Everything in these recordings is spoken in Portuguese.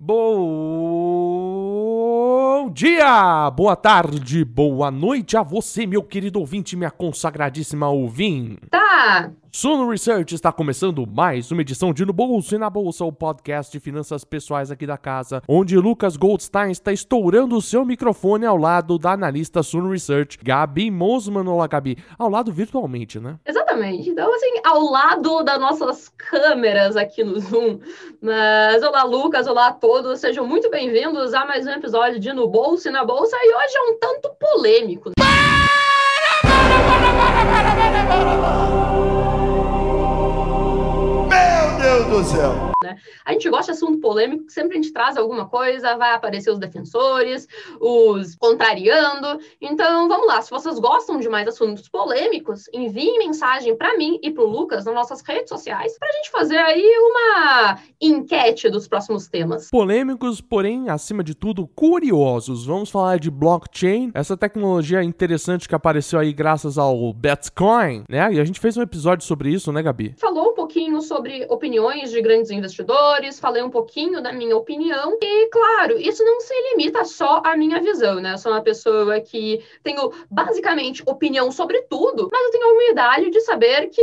Bom dia, boa tarde, boa noite a você, meu querido ouvinte, minha consagradíssima ouvinte. Tá. Suno Research está começando mais uma edição de No Bolso e na Bolsa, o podcast de finanças pessoais aqui da casa, onde Lucas Goldstein está estourando o seu microfone ao lado da analista Suno Research, Gabi Mosman. Olá, Gabi. Ao lado virtualmente, né? Exatamente. Então, assim, ao lado das nossas câmeras aqui no Zoom. Mas, olá, Lucas, olá a todos. Sejam muito bem-vindos a mais um episódio de No Bolso e na Bolsa. E hoje é um tanto polêmico. Né? Deus do céu! Né? A gente gosta de assunto polêmico, que sempre a gente traz alguma coisa, vai aparecer os defensores, os contrariando. Então, vamos lá. Se vocês gostam de mais assuntos polêmicos, enviem mensagem para mim e para o Lucas nas nossas redes sociais para a gente fazer aí uma enquete dos próximos temas. Polêmicos, porém, acima de tudo, curiosos. Vamos falar de blockchain, essa tecnologia interessante que apareceu aí graças ao Bitcoin, né? E a gente fez um episódio sobre isso, né, Gabi? Falou um pouquinho sobre opiniões de grandes investidores investidores, falei um pouquinho da minha opinião. E, claro, isso não se limita só à minha visão, né? Eu sou uma pessoa que tenho basicamente opinião sobre tudo, mas eu tenho a humildade de saber que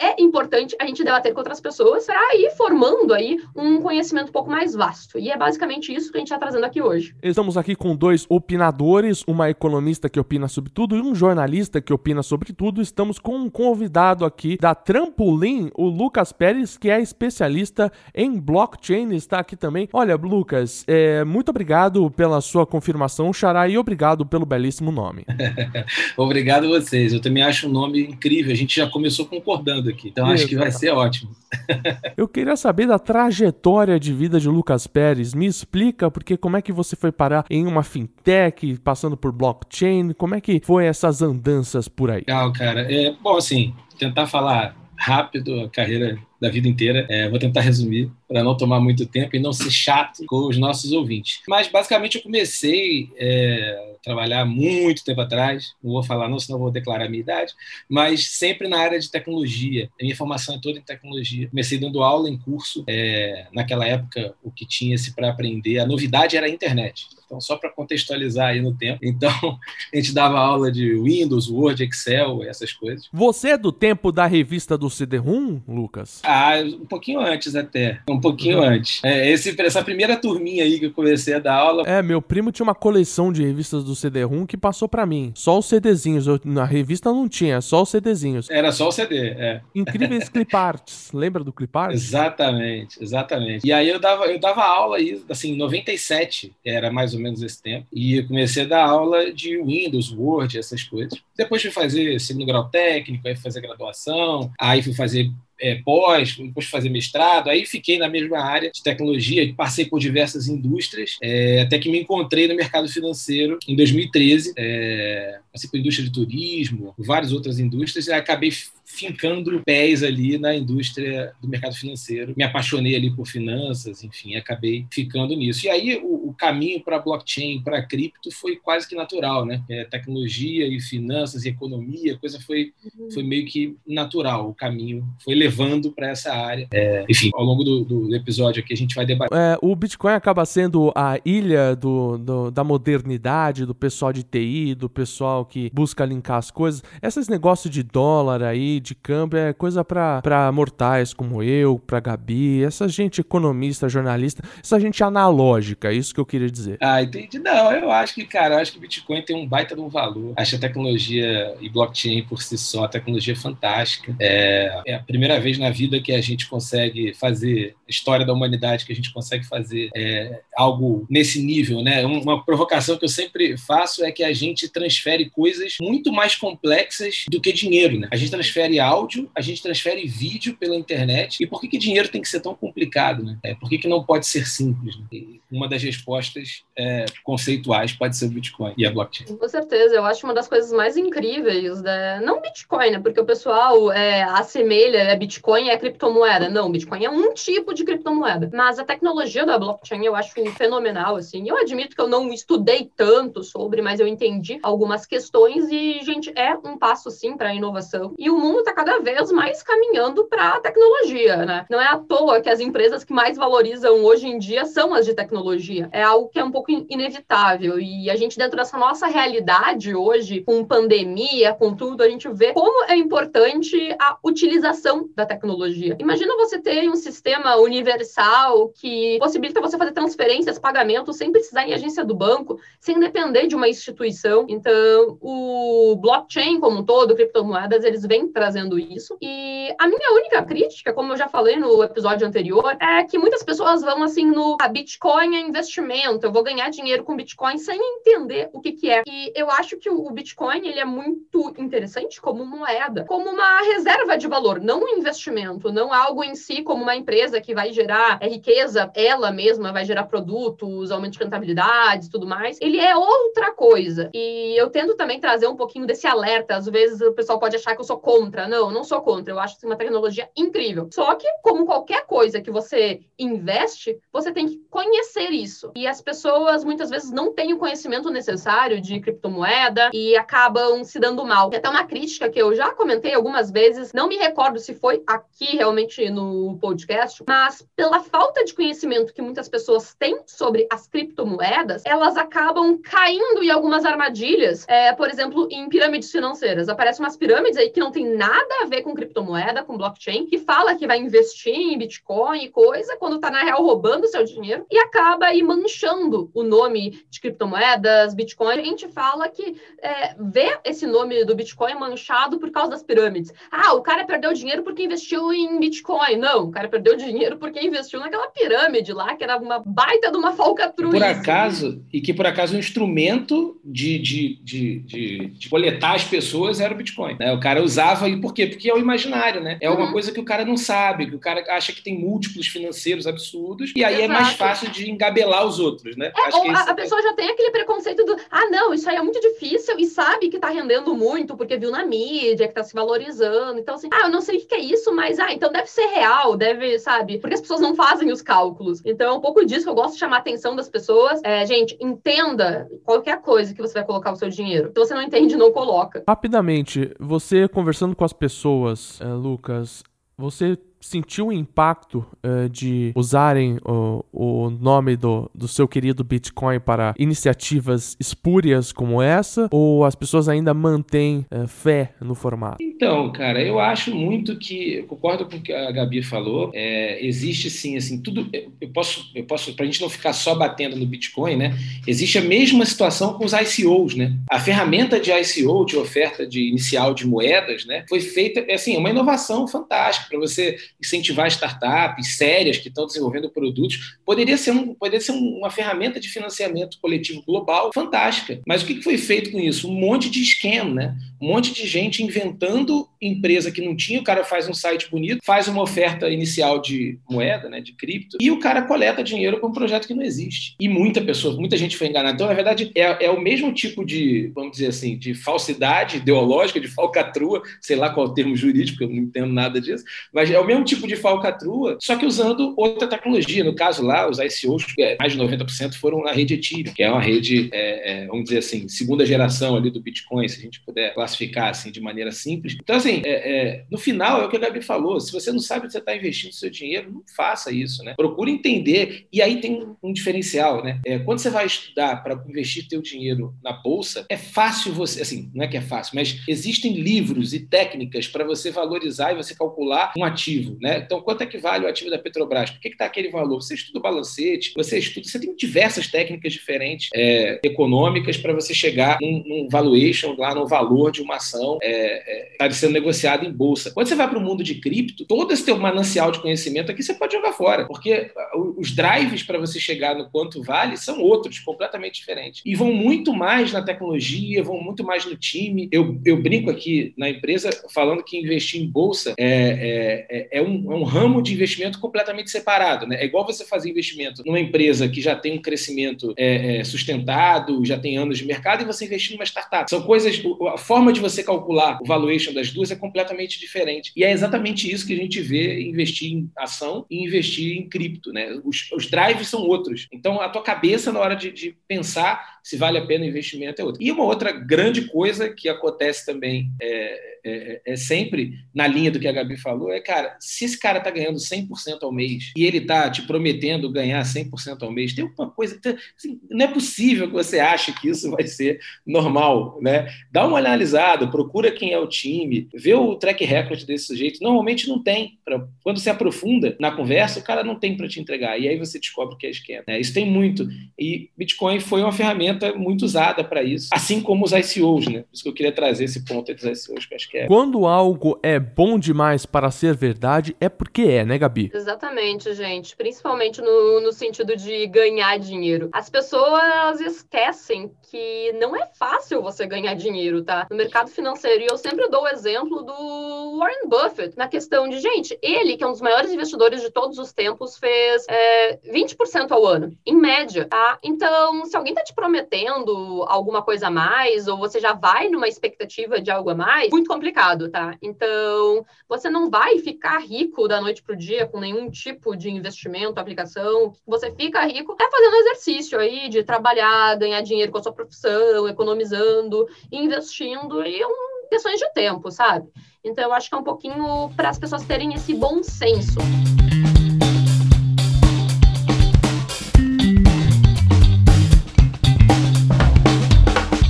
é importante a gente debater com outras pessoas para ir formando aí um conhecimento um pouco mais vasto. E é basicamente isso que a gente está trazendo aqui hoje. Estamos aqui com dois opinadores, uma economista que opina sobre tudo e um jornalista que opina sobre tudo. Estamos com um convidado aqui da Trampolim, o Lucas Pérez, que é especialista em blockchain está aqui também. Olha, Lucas, é, muito obrigado pela sua confirmação, Xará, e obrigado pelo belíssimo nome. obrigado a vocês. Eu também acho um nome incrível. A gente já começou concordando aqui, então acho que vai ser ótimo. Eu queria saber da trajetória de vida de Lucas Pérez. Me explica, porque como é que você foi parar em uma fintech, passando por blockchain? Como é que foi essas andanças por aí? Legal, cara. É, bom, assim, tentar falar rápido a carreira da vida inteira. É, vou tentar resumir para não tomar muito tempo e não ser chato com os nossos ouvintes. Mas basicamente eu comecei é, a trabalhar muito tempo atrás, não vou falar não, senão vou declarar a minha idade, mas sempre na área de tecnologia. A minha formação é toda em tecnologia. Comecei dando aula em curso. É, naquela época, o que tinha-se para aprender, a novidade era a internet. Então, só para contextualizar aí no tempo. Então, a gente dava aula de Windows, Word, Excel, essas coisas. Você é do tempo da revista do CD-ROM, Lucas? Ah, um pouquinho antes até. Um pouquinho uhum. antes. É, esse, essa primeira turminha aí que eu comecei a dar aula. É, meu primo tinha uma coleção de revistas do CD-ROM que passou para mim. Só os CDzinhos. Eu, na revista não tinha, só os CDzinhos. Era só o CD, é. Incríveis cliparts. Lembra do clipart? Exatamente, exatamente. E aí eu dava, eu dava aula aí, assim, em 97, era mais ou menos esse tempo, e comecei a dar aula de Windows, Word, essas coisas. Depois fui fazer segundo grau técnico, aí fui fazer graduação, aí fui fazer é, pós, depois fazer mestrado, aí fiquei na mesma área de tecnologia, passei por diversas indústrias, é, até que me encontrei no mercado financeiro em 2013, é, passei por indústria de turismo, várias outras indústrias, e acabei fincando pés ali na indústria do mercado financeiro. Me apaixonei ali por finanças, enfim, acabei ficando nisso. E aí o, o caminho para blockchain, para cripto foi quase que natural, né? É, tecnologia e finanças e economia, coisa foi, uhum. foi meio que natural. O caminho foi levando para essa área. É, enfim, ao longo do, do, episódio aqui a gente vai debater. É, o Bitcoin acaba sendo a ilha do, do, da modernidade, do pessoal de TI, do pessoal que busca linkar as coisas. Esses negócios de dólar aí, de câmbio é coisa para mortais como eu, para Gabi, essa gente economista, jornalista, essa gente analógica, é isso que eu queria dizer. Ah, entendi. Não, eu acho que, cara, eu acho que Bitcoin tem um baita de um valor. Acho a tecnologia e blockchain por si só, a tecnologia é fantástica. É, é a primeira vez na vida que a gente consegue fazer, história da humanidade, que a gente consegue fazer é, algo nesse nível, né? Uma provocação que eu sempre faço é que a gente transfere coisas muito mais complexas do que dinheiro, né? A gente transfere transfere áudio, a gente transfere vídeo pela internet. E por que, que dinheiro tem que ser tão complicado? Né? É, por que, que não pode ser simples? Né? Uma das respostas é, conceituais pode ser o Bitcoin e a blockchain. Com certeza, eu acho uma das coisas mais incríveis, né? não Bitcoin, né? porque o pessoal é, assemelha é, Bitcoin é criptomoeda. Não, Bitcoin é um tipo de criptomoeda. Mas a tecnologia da blockchain eu acho fenomenal, assim. Eu admito que eu não estudei tanto sobre, mas eu entendi algumas questões e, gente, é um passo, sim, para a inovação. E o mundo está cada vez mais caminhando para a tecnologia, né? Não é à toa que as empresas que mais valorizam hoje em dia são as de tecnologia. É algo que é um pouco inevitável. E a gente, dentro dessa nossa realidade hoje, com pandemia, com tudo, a gente vê como é importante a utilização da tecnologia. Imagina você ter um sistema universal que possibilita você fazer transferências, pagamentos, sem precisar à agência do banco, sem depender de uma instituição. Então, o blockchain como um todo, criptomoedas, eles vêm trazendo isso. E a minha única crítica, como eu já falei no episódio anterior, é que muitas pessoas vão assim no a Bitcoin é investimento, eu vou ganhar dinheiro com Bitcoin sem entender o que que é. E eu acho que o Bitcoin, ele é muito interessante como moeda, como uma reserva de valor, não um investimento, não algo em si como uma empresa que vai gerar riqueza, ela mesma vai gerar produtos, aumento de rentabilidade, tudo mais. Ele é outra coisa. E eu tento também trazer um pouquinho desse alerta. Às vezes o pessoal pode achar que eu sou contra. Não, não sou contra. Eu acho que é uma tecnologia incrível. Só que, como qualquer coisa que você investe, você tem que conhecer isso. E as pessoas muitas vezes não têm o conhecimento necessário de criptomoeda e acabam se dando mal. É até uma crítica que eu já comentei algumas vezes, não me recordo se foi aqui realmente no podcast, mas pela falta de conhecimento que muitas pessoas têm sobre as criptomoedas, elas acabam caindo em algumas armadilhas, é, por exemplo, em pirâmides financeiras. Aparecem umas pirâmides aí que não tem nada a ver com criptomoeda, com blockchain, que fala que vai investir em Bitcoin e coisa, quando tá na real roubando seu dinheiro e acaba aí manchando o nome de criptomoedas, Bitcoin. A gente fala que é, vê esse nome do Bitcoin manchado por causa das pirâmides. Ah, o cara perdeu dinheiro porque investiu em Bitcoin. Não, o cara perdeu dinheiro porque investiu naquela pirâmide lá, que era uma baita de uma falcatrua. Por acaso, e que por acaso o instrumento de, de, de, de, de coletar as pessoas era o Bitcoin. Né? O cara usava, e por quê? Porque é o imaginário, né? É uma uhum. coisa que o cara não sabe, que o cara acha que tem múltiplos financeiros absurdos, e aí Exato. é mais fácil de engabelar os outros, né? É, ou a, a é pessoa já tem aquele preconceito do, ah, não, isso aí é muito difícil, e sabe que tá rendendo muito, porque viu na mídia, que tá se valorizando. Então, assim, ah, eu não sei o que é isso, mas, ah, então deve ser real, deve, sabe? Porque as pessoas não fazem os cálculos. Então, é um pouco disso que eu gosto de chamar a atenção das pessoas. É, gente, entenda qualquer coisa que você vai colocar o seu dinheiro. Se você não entende, não coloca. Rapidamente, você conversando com as pessoas, é, Lucas, você sentiu o impacto uh, de usarem o, o nome do, do seu querido Bitcoin para iniciativas espúrias como essa? Ou as pessoas ainda mantêm uh, fé no formato? Então, cara, eu acho muito que, eu concordo com o que a Gabi falou, é, existe sim, assim, tudo, eu posso, eu posso, para a gente não ficar só batendo no Bitcoin, né, existe a mesma situação com os ICOs, né, a ferramenta de ICO, de oferta de inicial de moedas, né, foi feita, é, assim, uma inovação fantástica para você incentivar startups sérias que estão desenvolvendo produtos, poderia ser, um, poderia ser uma ferramenta de financiamento coletivo global fantástica. Mas o que foi feito com isso? Um monte de esquema, né? um monte de gente inventando empresa que não tinha, o cara faz um site bonito, faz uma oferta inicial de moeda, né, de cripto, e o cara coleta dinheiro para um projeto que não existe. E muita pessoa, muita gente foi enganada. Então, na verdade, é, é o mesmo tipo de, vamos dizer assim, de falsidade ideológica, de falcatrua, sei lá qual é o termo jurídico, eu não entendo nada disso, mas é o mesmo tipo de falcatrua, só que usando outra tecnologia. No caso lá, os ICOs, é, mais de 90% foram na rede Ethereum, que é uma rede, é, é, vamos dizer assim, segunda geração ali do Bitcoin, se a gente puder classificar assim de maneira simples. Então, assim, assim, é, é, no final é o que a Gabi falou: se você não sabe onde você está investindo seu dinheiro, não faça isso, né? Procure entender. E aí tem um diferencial, né? É, quando você vai estudar para investir teu dinheiro na bolsa, é fácil você, assim, não é que é fácil, mas existem livros e técnicas para você valorizar e você calcular um ativo, né? Então, quanto é que vale o ativo da Petrobras? Por que está aquele valor? Você estuda o balancete, você estuda, você tem diversas técnicas diferentes é, econômicas para você chegar num, num, valuation lá no valor de uma ação é, é, tá sendo negociado em bolsa. Quando você vai para o mundo de cripto, todo esse teu manancial de conhecimento aqui você pode jogar fora, porque os drives para você chegar no quanto vale são outros, completamente diferentes. E vão muito mais na tecnologia, vão muito mais no time. Eu, eu brinco aqui na empresa falando que investir em bolsa é, é, é, é, um, é um ramo de investimento completamente separado. Né? É igual você fazer investimento numa empresa que já tem um crescimento é, é, sustentado, já tem anos de mercado, e você investir numa startup. São coisas. A forma de você calcular o valuation das duas é completamente diferente. E é exatamente isso que a gente vê investir em ação e investir em cripto. Né? Os, os drives são outros. Então, a tua cabeça, na hora de, de pensar se vale a pena o investimento, é outra. E uma outra grande coisa que acontece também é, é, é, sempre na linha do que a Gabi falou, é, cara, se esse cara tá ganhando 100% ao mês e ele tá te prometendo ganhar 100% ao mês, tem alguma coisa, assim, não é possível que você ache que isso vai ser normal, né? Dá uma analisada, procura quem é o time, vê o track record desse sujeito, normalmente não tem, pra, quando se aprofunda na conversa, o cara não tem para te entregar, e aí você descobre que é esquema, né? Isso tem muito, e Bitcoin foi uma ferramenta muito usada para isso, assim como os ICOs, né? Por isso que eu queria trazer esse ponto dos ICOs, que acho que é. Quando algo é bom demais para ser verdade, é porque é, né, Gabi? Exatamente, gente. Principalmente no, no sentido de ganhar dinheiro. As pessoas esquecem que não é fácil você ganhar dinheiro, tá? No mercado financeiro. E eu sempre dou o exemplo do Warren Buffett, na questão de, gente, ele, que é um dos maiores investidores de todos os tempos, fez é, 20% ao ano, em média, tá? Então, se alguém tá te prometendo alguma coisa a mais, ou você já vai numa expectativa de algo a mais, muito complicado, tá? Então, você não vai ficar rico da noite pro dia com nenhum tipo de investimento, aplicação. Você fica rico é fazendo exercício aí de trabalhar, ganhar dinheiro com a sua profissão, economizando, investindo e um, questões de tempo, sabe? Então, eu acho que é um pouquinho para as pessoas terem esse bom senso.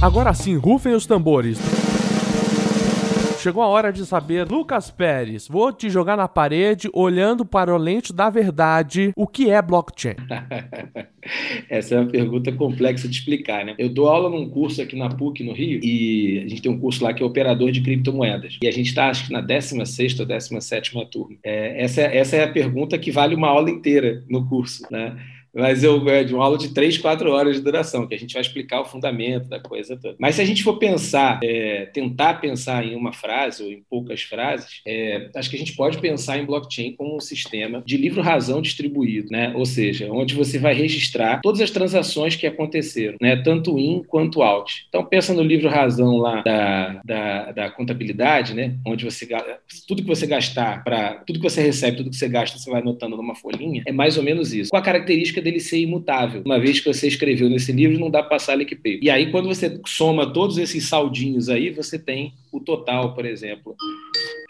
Agora sim, rufem os tambores. Chegou a hora de saber, Lucas Pérez, vou te jogar na parede olhando para o lente da verdade. O que é blockchain? Essa é uma pergunta complexa de explicar, né? Eu dou aula num curso aqui na PUC, no Rio, e a gente tem um curso lá que é operador de criptomoedas. E a gente está, acho que na 16 ou 17 turma. É, essa, essa é a pergunta que vale uma aula inteira no curso, né? Mas eu é de uma aula de três, quatro horas de duração, que a gente vai explicar o fundamento da coisa toda. Mas se a gente for pensar, é, tentar pensar em uma frase ou em poucas frases, é, acho que a gente pode pensar em blockchain como um sistema de livro-razão distribuído, né? Ou seja, onde você vai registrar todas as transações que aconteceram, né? Tanto in quanto out. Então pensa no livro-razão lá da, da, da, contabilidade, né? Onde você tudo que você gastar para tudo que você recebe, tudo que você gasta, você vai anotando numa folhinha. É mais ou menos isso. Com a característica dele ser imutável. Uma vez que você escreveu nesse livro, não dá para passar lick paper. E aí, quando você soma todos esses saldinhos aí, você tem o total, por exemplo.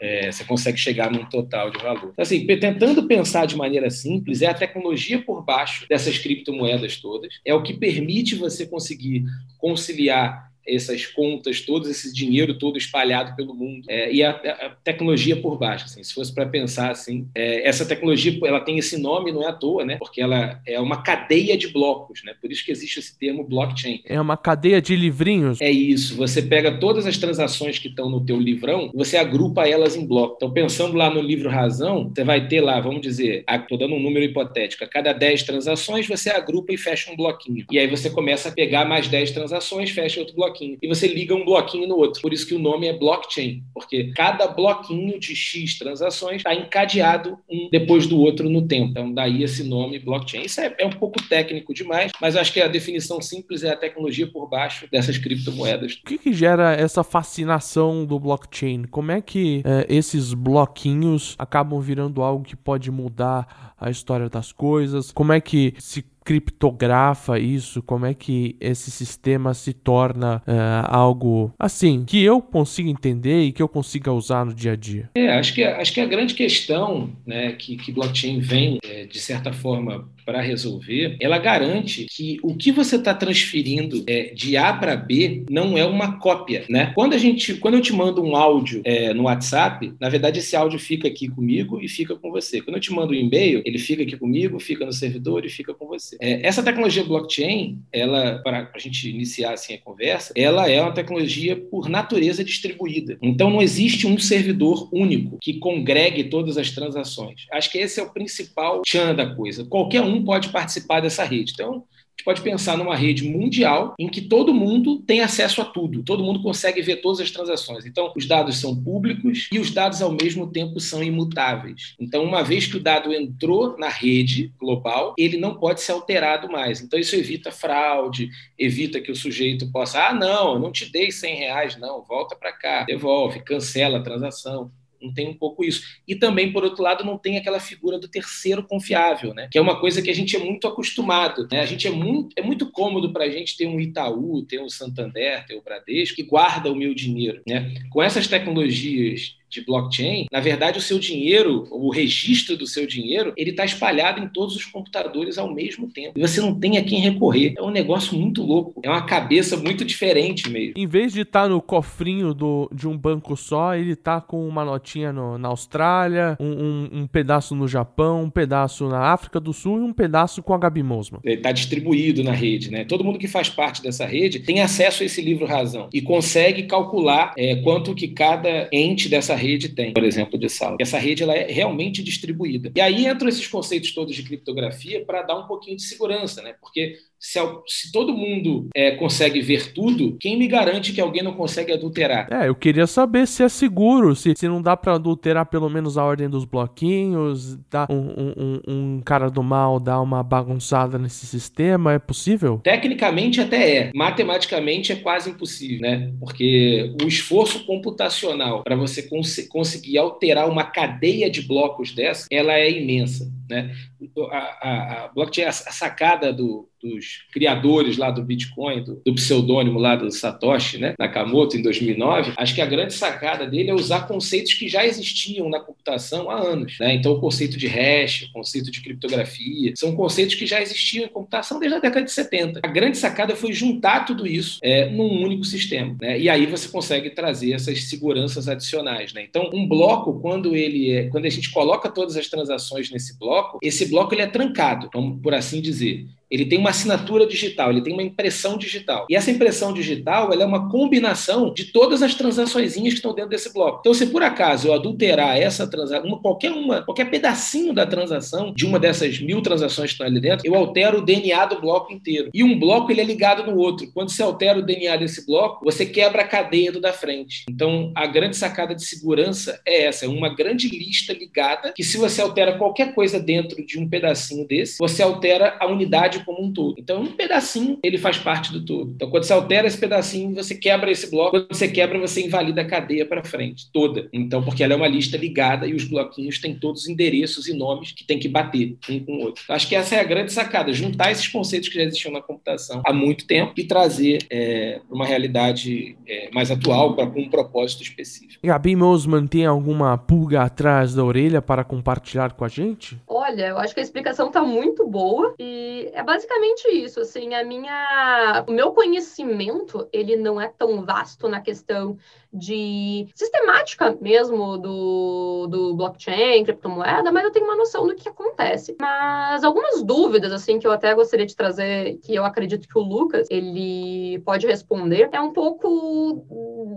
É, você consegue chegar num total de valor. Então, assim, tentando pensar de maneira simples, é a tecnologia por baixo dessas criptomoedas todas, é o que permite você conseguir conciliar essas contas, todo esse dinheiro todo espalhado pelo mundo é, e a, a, tecnologia por baixo. Assim, se fosse para pensar assim, é, essa tecnologia ela tem esse nome não é à toa, né? Porque ela é uma cadeia de blocos, né? Por isso que existe esse termo blockchain. É uma cadeia de livrinhos. É isso. Você pega todas as transações que estão no teu livrão, você agrupa elas em blocos. Então pensando lá no livro razão, você vai ter lá, vamos dizer, estou dando um número hipotético, a cada 10 transações você agrupa e fecha um bloquinho. E aí você começa a pegar mais 10 transações, fecha outro bloquinho bloquinho. E você liga um bloquinho no outro. Por isso que o nome é blockchain, porque cada bloquinho de X transações está encadeado um depois do outro no tempo. Então, daí esse nome blockchain. Isso é, é um pouco técnico demais, mas acho que a definição simples é a tecnologia por baixo dessas criptomoedas. O que, que gera essa fascinação do blockchain? Como é que é, esses bloquinhos acabam virando algo que pode mudar a história das coisas? Como é que se criptografa isso? Como é que esse sistema se torna uh, algo assim que eu consiga entender e que eu consiga usar no dia a dia? É, acho que acho que a grande questão, né, que, que blockchain vem é, de certa forma para resolver, ela garante que o que você está transferindo é, de A para B não é uma cópia, né? Quando a gente, quando eu te mando um áudio é, no WhatsApp, na verdade esse áudio fica aqui comigo e fica com você. Quando eu te mando um e-mail, ele fica aqui comigo, fica no servidor e fica com você. É, essa tecnologia blockchain, ela para a gente iniciar assim a conversa, ela é uma tecnologia por natureza distribuída. Então não existe um servidor único que congregue todas as transações. Acho que esse é o principal chan da coisa. Qualquer um pode participar dessa rede. Então, gente pode pensar numa rede mundial em que todo mundo tem acesso a tudo, todo mundo consegue ver todas as transações. Então, os dados são públicos e os dados, ao mesmo tempo, são imutáveis. Então, uma vez que o dado entrou na rede global, ele não pode ser alterado mais. Então, isso evita fraude, evita que o sujeito possa, ah, não, não te dei 100 reais, não, volta para cá, devolve, cancela a transação não tem um pouco isso. E também, por outro lado, não tem aquela figura do terceiro confiável, né? Que é uma coisa que a gente é muito acostumado. Né? A gente é muito, é muito cômodo para a gente ter um Itaú, ter um Santander, ter o um Bradesco, que guarda o meu dinheiro. Né? Com essas tecnologias de blockchain, na verdade, o seu dinheiro, o registro do seu dinheiro, ele está espalhado em todos os computadores ao mesmo tempo. E você não tem a quem recorrer. É um negócio muito louco. É uma cabeça muito diferente mesmo. Em vez de estar tá no cofrinho do, de um banco só, ele está com uma notinha no, na Austrália, um, um, um, pedaço no Japão, um pedaço na África do Sul e um pedaço com a Gabi Mosman. Ele está distribuído na rede, né? Todo mundo que faz parte dessa rede tem acesso a esse livro razão e consegue calcular é, quanto que cada ente dessa rede tem, por exemplo, de sala. Essa rede ela é realmente distribuída. E aí entram esses conceitos todos de criptografia para dar um pouquinho de segurança, né? Porque se, se todo mundo é, consegue ver tudo, quem me garante que alguém não consegue adulterar? É, eu queria saber se é seguro, se, se não dá para adulterar pelo menos a ordem dos bloquinhos, dá um, um, um, cara do mal dar uma bagunçada nesse sistema, é possível? Tecnicamente até é, matematicamente é quase impossível, né? Porque o esforço computacional para você cons conseguir alterar uma cadeia de blocos dessa, ela é imensa, né? A, a, a blockchain, a sacada do, dos criadores lá do Bitcoin, do, do, pseudônimo lá do Satoshi, né, Nakamoto, em 2009, acho que a grande sacada dele é usar conceitos que já existiam na computação há anos. Né? Então, o conceito de hash, o conceito de criptografia, são conceitos que já existiam em computação desde a década de 70. A grande sacada foi juntar tudo isso é, num único sistema. Né? E aí você consegue trazer essas seguranças adicionais. Né? Então, um bloco, quando ele é, quando a gente coloca todas as transações nesse bloco, esse bloco ele é trancado, por assim dizer ele tem uma assinatura digital, ele tem uma impressão digital. E essa impressão digital ela é uma combinação de todas as transações que estão dentro desse bloco. Então, se por acaso eu adulterar essa transação, qualquer uma, qualquer pedacinho da transação, de uma dessas mil transações que estão ali dentro, eu altero o DNA do bloco inteiro. E um bloco ele é ligado no outro. Quando você altera o DNA desse bloco, você quebra a cadeia do da frente. Então, a grande sacada de segurança é essa, é uma grande lista ligada que se você altera qualquer coisa dentro de um pedacinho desse, você altera a unidade como um todo. Então, um pedacinho, ele faz parte do todo. Então, quando você altera esse pedacinho, você quebra esse bloco. Quando você quebra, você invalida a cadeia para frente, toda. Então, porque ela é uma lista ligada e os bloquinhos têm todos endereços e nomes que tem que bater um com o outro. Acho que essa é a grande sacada, juntar esses conceitos que já existiam na computação há muito tempo e trazer é, uma realidade é, mais atual para um propósito específico. Gabi Mosman tem alguma pulga atrás da orelha para compartilhar com a gente? Olha, eu acho que a explicação está muito boa e é basicamente isso, assim, a minha, o meu conhecimento, ele não é tão vasto na questão de sistemática mesmo do, do blockchain, criptomoeda, mas eu tenho uma noção do que acontece. Mas algumas dúvidas, assim, que eu até gostaria de trazer, que eu acredito que o Lucas, ele pode responder, é um pouco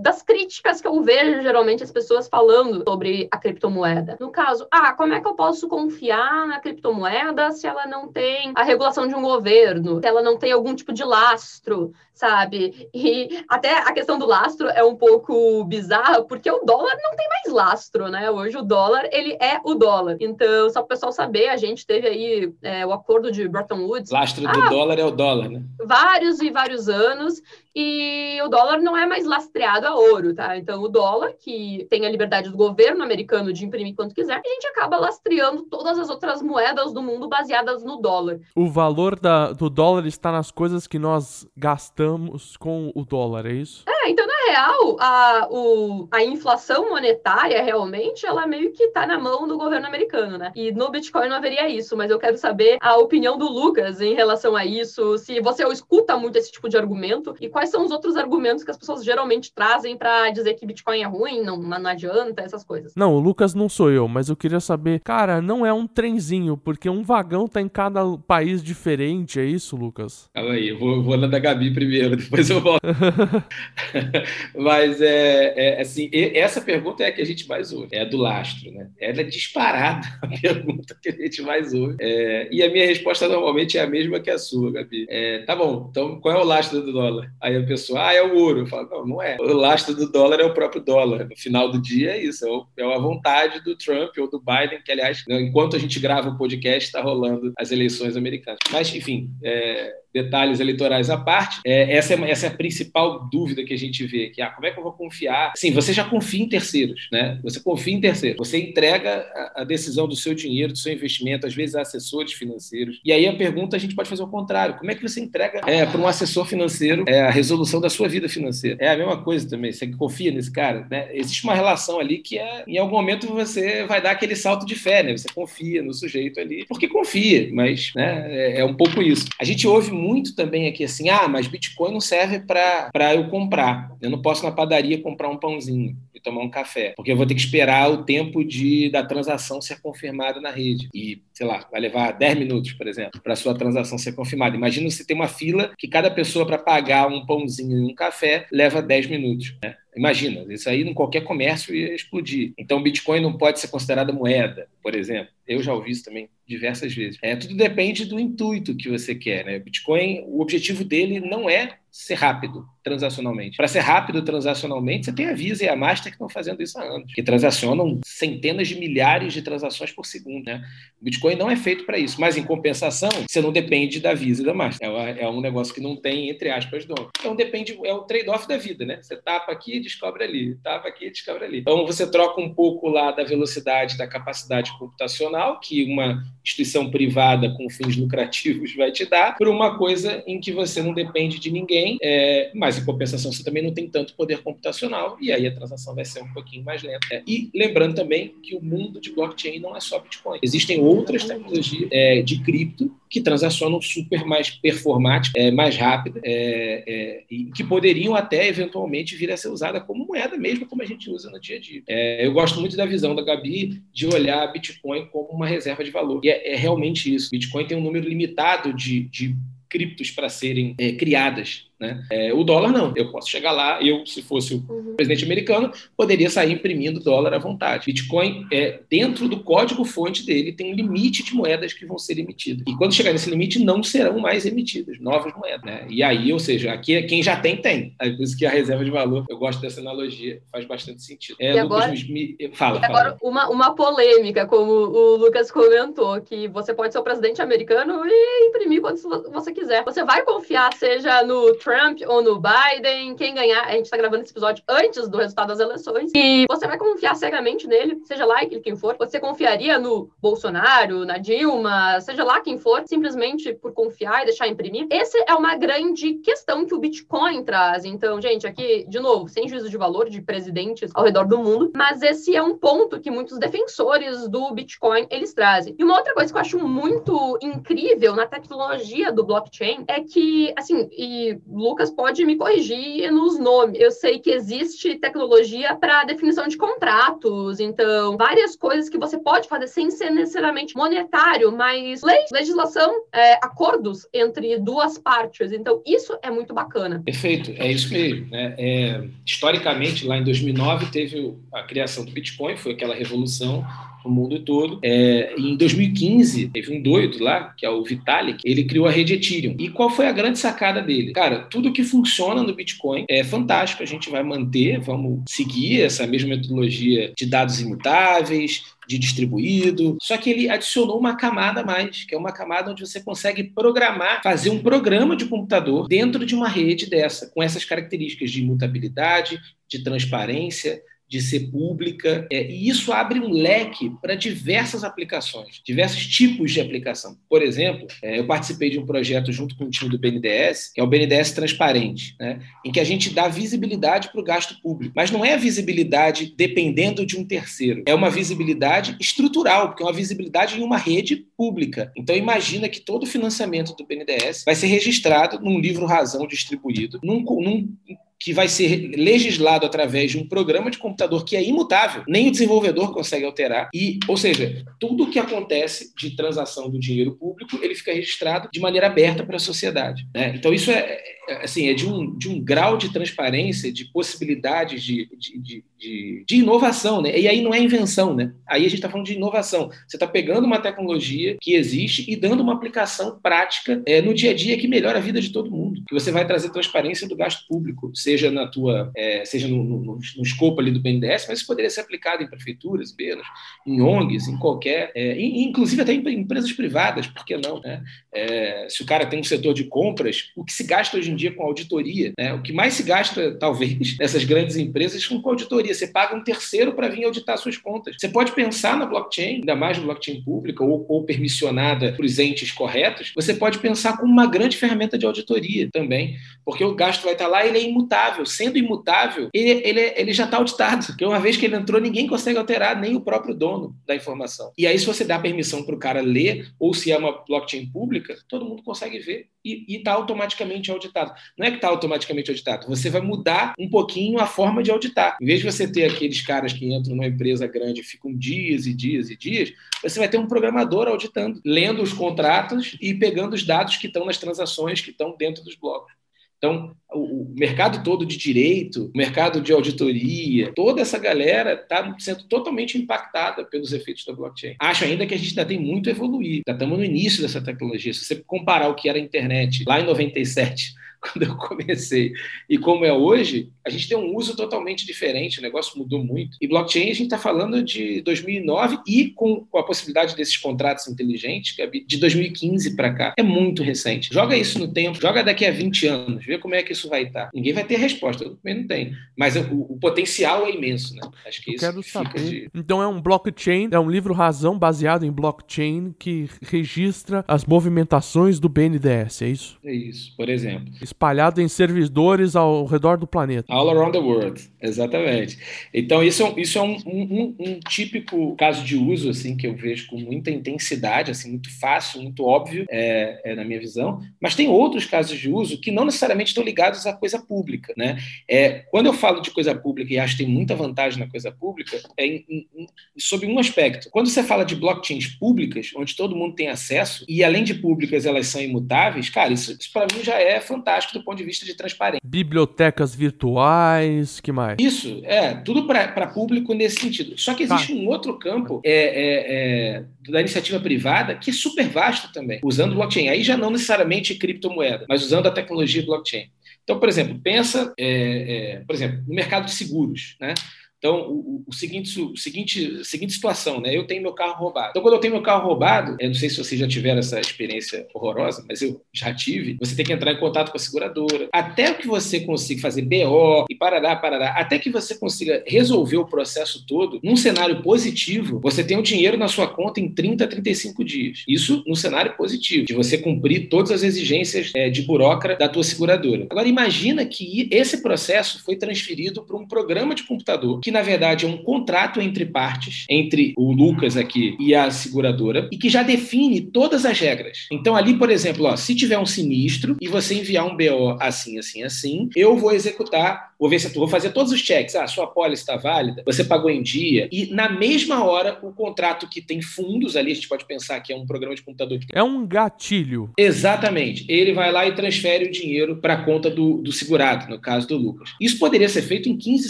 das críticas que eu vejo, geralmente, as pessoas falando sobre a criptomoeda. No caso, ah, como é que eu posso confiar na criptomoeda se ela não tem a regulação de um governo, se ela não tem algum tipo de lastro, sabe? E até a questão do lastro é um pouco bizarra, porque o dólar não tem mais lastro, né? Hoje o dólar, ele é o dólar. Então, só para o pessoal saber, a gente teve aí é, o acordo de Bretton Woods. Lastro do ah, dólar é o dólar, né? Vários e vários anos, e o dólar não é mais lastreado a ouro, tá? Então, o dólar, que tem a liberdade do governo americano de imprimir quanto quiser, a gente acaba lastreando todas as outras moedas do mundo baseadas no dólar. O valor da, do dólar está nas coisas que nós gastamos com o dólar, é isso? É, então, na real, a, o, a inflação monetária, realmente, ela meio que está na mão do governo americano, né? E no Bitcoin não haveria isso, mas eu quero saber a opinião do Lucas em relação a isso, se você escuta muito esse tipo de argumento e quais quais são os outros argumentos que as pessoas geralmente trazem para dizer que Bitcoin é ruim, não, não adianta, essas coisas. Não, o Lucas não sou eu, mas eu queria saber, cara, não é um trenzinho, porque um vagão tá em cada país diferente, é isso, Lucas? Calma aí, eu vou, vou na da Gabi primeiro, depois eu volto. Mas é, é, assim, essa pergunta é a que a gente mais ouve, é a do lastro, né? Ela é disparada a pergunta que a gente mais ouve. É, e a minha resposta normalmente é a mesma que a sua, Gabi. É, tá bom, então qual é o lastro do dólar? Aí a pessoa, ah, é o ouro. Eu falo, não, não é. O lastro do dólar é o próprio dólar. No final do dia é isso, é, é a vontade do Trump ou do Biden, que aliás, enquanto a gente grava o podcast, está rolando as eleições americanas. Mas, enfim, é, detalhes eleitorais à parte, é, essa, é, essa é a principal dúvida que a gente vê, que ah, como é que eu vou confiar? Sim, você já confia em terceiros, né? Você confia em terceiros. Você entrega a, a decisão do seu dinheiro, do seu investimento, às vezes a assessores financeiros. E aí a pergunta a gente pode fazer o contrário. Como é que você entrega é, para um assessor financeiro é, a resolução da sua vida financeira? É a mesma coisa também. Você confia nesse cara, né? Existe uma relação ali que é, em algum momento você vai dar aquele salto de fé, né? Você confia no sujeito ali, porque confia, mas né, é, é um pouco isso. A gente ouve muito também aqui assim: ah, mas Bitcoin não serve para eu comprar. Eu não posso na padaria comprar um pãozinho e tomar um café, porque eu vou ter que esperar o tempo de, da transação ser confirmada na rede. E, sei lá, vai levar 10 minutos, por exemplo, para sua transação ser confirmada. Imagina você ter uma fila que cada pessoa para pagar um pãozinho e um café leva 10 minutos. Né? Imagina, isso aí em qualquer comércio ia explodir. Então, Bitcoin não pode ser considerada moeda, por exemplo. Eu já ouvi isso também diversas vezes. É, tudo depende do intuito que você quer. Né? Bitcoin, o objetivo dele não é ser rápido transacionalmente. Para ser rápido transacionalmente, você tem a Visa e a Master que estão fazendo isso há anos, que transacionam centenas de milhares de transações por segundo. Né? O Bitcoin não é feito para isso, mas em compensação, você não depende da Visa e da Master. É, é um negócio que não tem, entre aspas, dono. Então depende, é o trade-off da vida, né? Você tapa aqui, descobre ali, tapa aqui, descobre ali. Então você troca um pouco lá da velocidade, da capacidade computacional que uma instituição privada com fins lucrativos vai te dar, por uma coisa em que você não depende de ninguém, é, mas em compensação você também não tem tanto poder computacional e aí a transação vai ser um pouquinho mais lenta. É, e lembrando também que o mundo de blockchain não é só Bitcoin. Existem outras tecnologias é, de cripto que transacionam super mais performáticas, é, mais rápidas, é, é, e que poderiam até eventualmente vir a ser usada como moeda mesmo, como a gente usa no dia a dia. É, eu gosto muito da visão da Gabi de olhar Bitcoin como uma reserva de valor. E é, é realmente isso. Bitcoin tem um número limitado de, de criptos para serem é, criadas né? É, o dólar não. Eu posso chegar lá, eu, se fosse o uhum. presidente americano, poderia sair imprimindo dólar à vontade. Bitcoin, é, dentro do código-fonte dele, tem um limite de moedas que vão ser emitidas. E quando chegar nesse limite, não serão mais emitidas novas moedas. Né? E aí, ou seja, aqui quem já tem, tem. É por isso que a reserva de valor, eu gosto dessa analogia, faz bastante sentido. É, e agora, Lucas, me, fala, e agora uma, uma polêmica, como o Lucas comentou, que você pode ser o presidente americano e imprimir quando você quiser. Você vai confiar, seja no Trump ou no Biden, quem ganhar, a gente está gravando esse episódio antes do resultado das eleições, e você vai confiar cegamente nele, seja lá quem for. Você confiaria no Bolsonaro, na Dilma, seja lá quem for, simplesmente por confiar e deixar imprimir? Essa é uma grande questão que o Bitcoin traz. Então, gente, aqui, de novo, sem juízo de valor de presidentes ao redor do mundo, mas esse é um ponto que muitos defensores do Bitcoin eles trazem. E uma outra coisa que eu acho muito incrível na tecnologia do blockchain é que, assim, e Lucas pode me corrigir nos nomes. Eu sei que existe tecnologia para definição de contratos, então, várias coisas que você pode fazer sem ser necessariamente monetário, mas lei, legislação, é, acordos entre duas partes. Então, isso é muito bacana. Perfeito, é isso mesmo. Né? É, historicamente, lá em 2009, teve a criação do Bitcoin, foi aquela revolução no mundo todo. É, em 2015, teve um doido lá, que é o Vitalik, ele criou a rede Ethereum. E qual foi a grande sacada dele? Cara, tudo que funciona no Bitcoin é fantástico, a gente vai manter, vamos seguir essa mesma metodologia de dados imutáveis, de distribuído. Só que ele adicionou uma camada a mais, que é uma camada onde você consegue programar, fazer um programa de computador dentro de uma rede dessa, com essas características de imutabilidade, de transparência, de ser pública, é, e isso abre um leque para diversas aplicações, diversos tipos de aplicação. Por exemplo, é, eu participei de um projeto junto com o time do BNDES, que é o BNDES Transparente, né, em que a gente dá visibilidade para o gasto público, mas não é visibilidade dependendo de um terceiro, é uma visibilidade estrutural, porque é uma visibilidade em uma rede pública. Então imagina que todo o financiamento do BNDES vai ser registrado num livro razão distribuído, num, num que vai ser legislado através de um programa de computador que é imutável, nem o desenvolvedor consegue alterar. E, ou seja, tudo o que acontece de transação do dinheiro público, ele fica registrado de maneira aberta para a sociedade. Né? Então, isso é, é, assim, é de um, de um grau de transparência, de possibilidades de, de, de, de, inovação. Né? E aí não é invenção, né? aí a gente está falando de inovação. Você está pegando uma tecnologia que existe e dando uma aplicação prática é, no dia a dia que melhora a vida de todo mundo. Que você vai trazer transparência do gasto público, seja na tua, é, seja no, no, no, escopo ali do BNDES, mas isso poderia ser aplicado em prefeituras, belos, em ONGs, em qualquer, é, inclusive até em empresas privadas, por que não? Né? É, se o cara tem um setor de compras, o que se gasta hoje em dia com auditoria, né? o que mais se gasta, talvez, nessas grandes empresas com auditoria. Você paga um terceiro para vir auditar suas contas. Você pode pensar na blockchain, ainda mais no blockchain pública ou, ou permissionada para os entes corretos, você pode pensar como uma grande ferramenta de auditoria também, porque o gasto vai estar lá, ele é imutável. Sendo imutável, ele, ele, ele já está auditado, porque uma vez que ele entrou, ninguém consegue alterar, nem o próprio dono da informação. E aí, se você dá permissão para o cara ler, ou se é uma blockchain pública, todo mundo consegue ver e está automaticamente auditado. Não é que está automaticamente auditado, você vai mudar um pouquinho a forma de auditar. Em vez de você ter aqueles caras que entram numa empresa grande e ficam dias e dias e dias, você vai ter um programador auditando, lendo os contratos e pegando os dados que estão nas transações que estão dentro dos blocos. Então, o, mercado todo de direito, o mercado de auditoria, toda essa galera está sendo totalmente impactada pelos efeitos da blockchain. Acho ainda que a gente ainda tem muito a evoluir. Já estamos no início dessa tecnologia. Se você comparar o que era a internet lá em 97 quando eu comecei e como é hoje, a gente tem um uso totalmente diferente, o negócio mudou muito. E blockchain, a gente está falando de 2009 e com, a possibilidade desses contratos inteligentes, de 2015 para cá. É muito recente. Joga isso no tempo, joga daqui a 20 anos, vê como é que isso vai estar. Tá. Ninguém vai ter resposta, eu também não tenho. Mas o, o potencial é imenso, né? Acho que eu isso quero que saber. De... Então é um blockchain, é um livro razão baseado em blockchain que registra as movimentações do BNDES, é isso? É isso, por exemplo espalhado em servidores ao redor do planeta. All around the world, exatamente. Então, isso é, isso é um, um, um, típico caso de uso assim que eu vejo com muita intensidade, assim, muito fácil, muito óbvio é, é, na minha visão. Mas tem outros casos de uso que não necessariamente estão ligados à coisa pública. Né? É, quando eu falo de coisa pública e acho que tem muita vantagem na coisa pública, é em, em, sobre um aspecto. Quando você fala de blockchains públicas, onde todo mundo tem acesso, e além de públicas elas são imutáveis, cara, isso, isso para mim já é fantástico do ponto de vista de transparência. Bibliotecas virtuais, que mais? Isso, é, tudo para público nesse sentido. Só que existe tá. um outro campo é, é, é, da iniciativa privada que é super vasto também, usando blockchain. Aí já não necessariamente criptomoeda, mas usando a tecnologia blockchain. Então, por exemplo, pensa, é, é, por exemplo, no mercado de seguros, né? Então, o, o, seguinte, o seguinte, seguinte situação, né? Eu tenho meu carro roubado. Então, quando eu tenho meu carro roubado, eu não sei se vocês já tiveram essa experiência horrorosa, mas eu já tive. Você tem que entrar em contato com a seguradora. Até que você consiga fazer BO e parará, parará, até que você consiga resolver o processo todo, num cenário positivo, você tem o dinheiro na sua conta em 30 a 35 dias. Isso no cenário positivo, de você cumprir todas as exigências é, de burocra da tua seguradora. Agora, imagina que esse processo foi transferido para um programa de computador que na verdade é um contrato entre partes, entre o Lucas aqui e a seguradora, e que já define todas as regras. Então, ali, por exemplo, ó, se tiver um sinistro e você enviar um BO assim, assim, assim, eu vou executar vou ver se vou fazer todos os checks. Ah, sua pólice está válida, você pagou em dia. E na mesma hora, o contrato que tem fundos ali, a gente pode pensar que é um programa de computador que É um gatilho. Exatamente. Ele vai lá e transfere o dinheiro para a conta do, do segurado, no caso do Lucas. Isso poderia ser feito em 15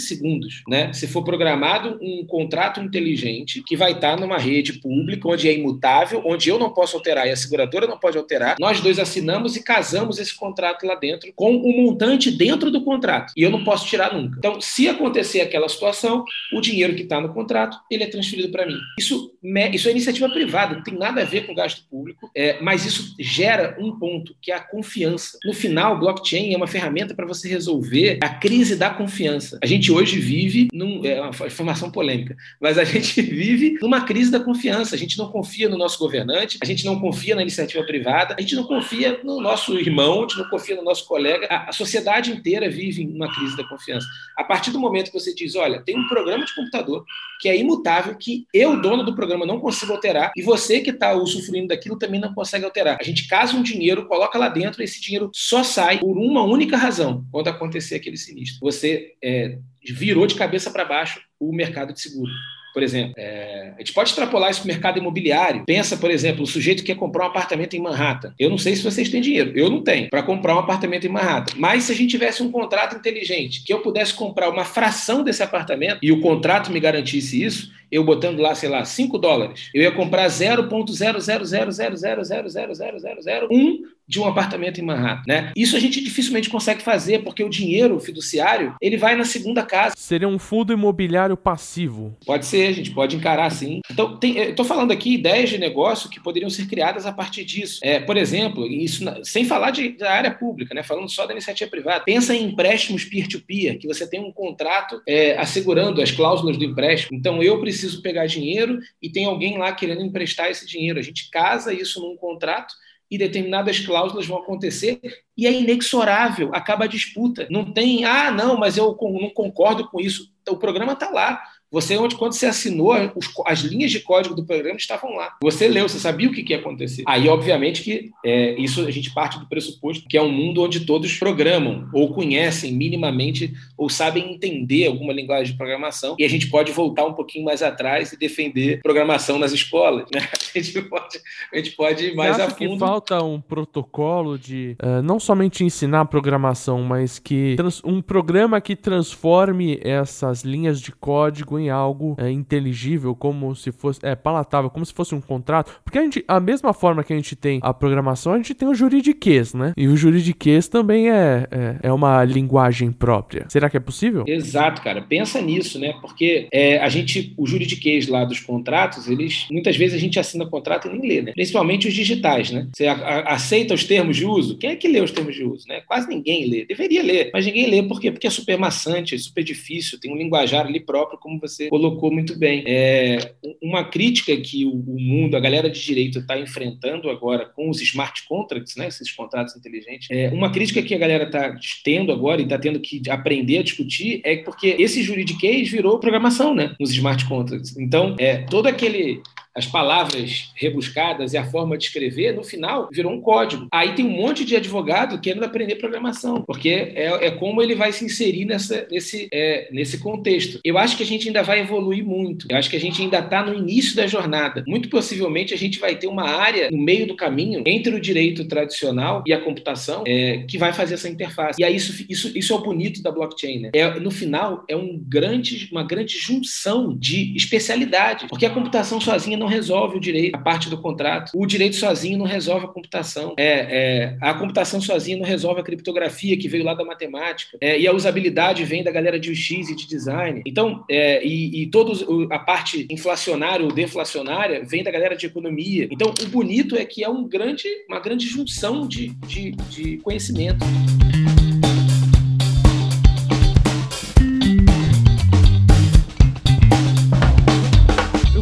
segundos, né? Se for programado um contrato inteligente que vai estar numa rede pública, onde é imutável, onde eu não posso alterar e a seguradora não pode alterar, nós dois assinamos e casamos esse contrato lá dentro com o um montante dentro do contrato. E eu não posso tirar nunca. Então, se acontecer aquela situação, o dinheiro que está no contrato, ele é transferido para mim. Isso, isso é iniciativa privada, não tem nada a ver com gasto público, é, mas isso gera um ponto, que é a confiança. No final, blockchain é uma ferramenta para você resolver a crise da confiança. A gente hoje vive, num, é uma informação polêmica, mas a gente vive numa crise da confiança. A gente não confia no nosso governante, a gente não confia na iniciativa privada, a gente não confia no nosso irmão, a gente não confia no nosso colega. A, a sociedade inteira vive numa crise da confiança. A partir do momento que você diz, olha, tem um programa de computador que é imutável, que eu, dono do programa, não consigo alterar, e você que está usufruindo daquilo também não consegue alterar. A gente casa um dinheiro, coloca lá dentro, e esse dinheiro só sai por uma única razão, quando acontecer aquele sinistro. Você é, virou de cabeça para baixo o mercado de seguro. Por exemplo, é, a gente pode extrapolar isso para o mercado imobiliário. Pensa, por exemplo, o sujeito que quer comprar um apartamento em Manhattan. Eu não sei se vocês têm dinheiro, eu não tenho, para comprar um apartamento em Manhattan. Mas se a gente tivesse um contrato inteligente, que eu pudesse comprar uma fração desse apartamento e o contrato me garantisse isso, eu botando lá, sei lá, 5 dólares, eu ia comprar 0,00000000001 de um apartamento em Manhattan, né? Isso a gente dificilmente consegue fazer porque o dinheiro fiduciário, ele vai na segunda casa. Seria um fundo imobiliário passivo. Pode ser, a gente pode encarar assim. Então, tem, eu tô falando aqui ideias de negócio que poderiam ser criadas a partir disso. É, por exemplo, isso sem falar de, da área pública, né? Falando só da iniciativa privada. Pensa em empréstimos peer-to-peer, -peer, que você tem um contrato é, assegurando as cláusulas do empréstimo. Então, eu preciso preciso pegar dinheiro e tem alguém lá querendo emprestar esse dinheiro. A gente casa isso num contrato e determinadas cláusulas vão acontecer e é inexorável, acaba a disputa. Não tem, ah, não, mas eu não concordo com isso. O programa está lá. Você, onde, quando você assinou, os, as linhas de código do programa estavam lá. Você leu, você sabia o que, que ia acontecer. Aí, obviamente, que é, isso a gente parte do pressuposto que é um mundo onde todos programam, ou conhecem minimamente, ou sabem entender alguma linguagem de programação, e a gente pode voltar um pouquinho mais atrás e defender programação nas escolas. Né? A, gente pode, a gente pode ir mais Você acha a fundo. que falta um protocolo de uh, não somente ensinar programação, mas que um programa que transforme essas linhas de código em algo é, inteligível, como se fosse é palatável, como se fosse um contrato, porque a gente, a mesma forma que a gente tem a programação, a gente tem o juridiquês, né? E o juridiquês também é, é, é uma linguagem própria. Será que é possível? Exato, cara. Pensa nisso, né? Porque é, a gente, o juridiquês lá dos contratos, eles muitas vezes a gente assina contrato e nem lê, né? Principalmente os digitais, né? Você a, a, aceita os termos de uso? Quem é que lê os termos de uso, né? Quase ninguém lê. Deveria ler, mas ninguém lê por quê? Porque é super maçante, é super difícil, tem um linguajar ali próprio, como você colocou muito bem. É, uma crítica que o, mundo, a galera de direito está enfrentando agora com os smart contracts, né, esses contratos inteligentes, é, uma crítica que a galera está tendo agora e está tendo que aprender a discutir é porque esse juridiquês virou programação né, nos smart contracts. Então, é, todo aquele as palavras rebuscadas e a forma de escrever, no final virou um código. Aí tem um monte de advogado querendo aprender programação, porque é, é como ele vai se inserir nessa, nesse, é, nesse contexto. Eu acho que a gente ainda vai evoluir muito. Eu acho que a gente ainda está no início da jornada. Muito possivelmente a gente vai ter uma área no meio do caminho entre o direito tradicional e a computação é, que vai fazer essa interface. E aí isso, isso, isso é o bonito da blockchain. Né? É, no final, é um grande, uma grande junção de especialidade, porque a computação sozinha não não resolve o direito, a parte do contrato. O direito sozinho não resolve a computação. É, é, a computação sozinha não resolve a criptografia, que veio lá da matemática. É, e a usabilidade vem da galera de UX e de design. Então, é, e, e a parte inflacionária ou deflacionária vem da galera de economia. Então, o bonito é que é um grande, uma grande junção de, de, de conhecimento.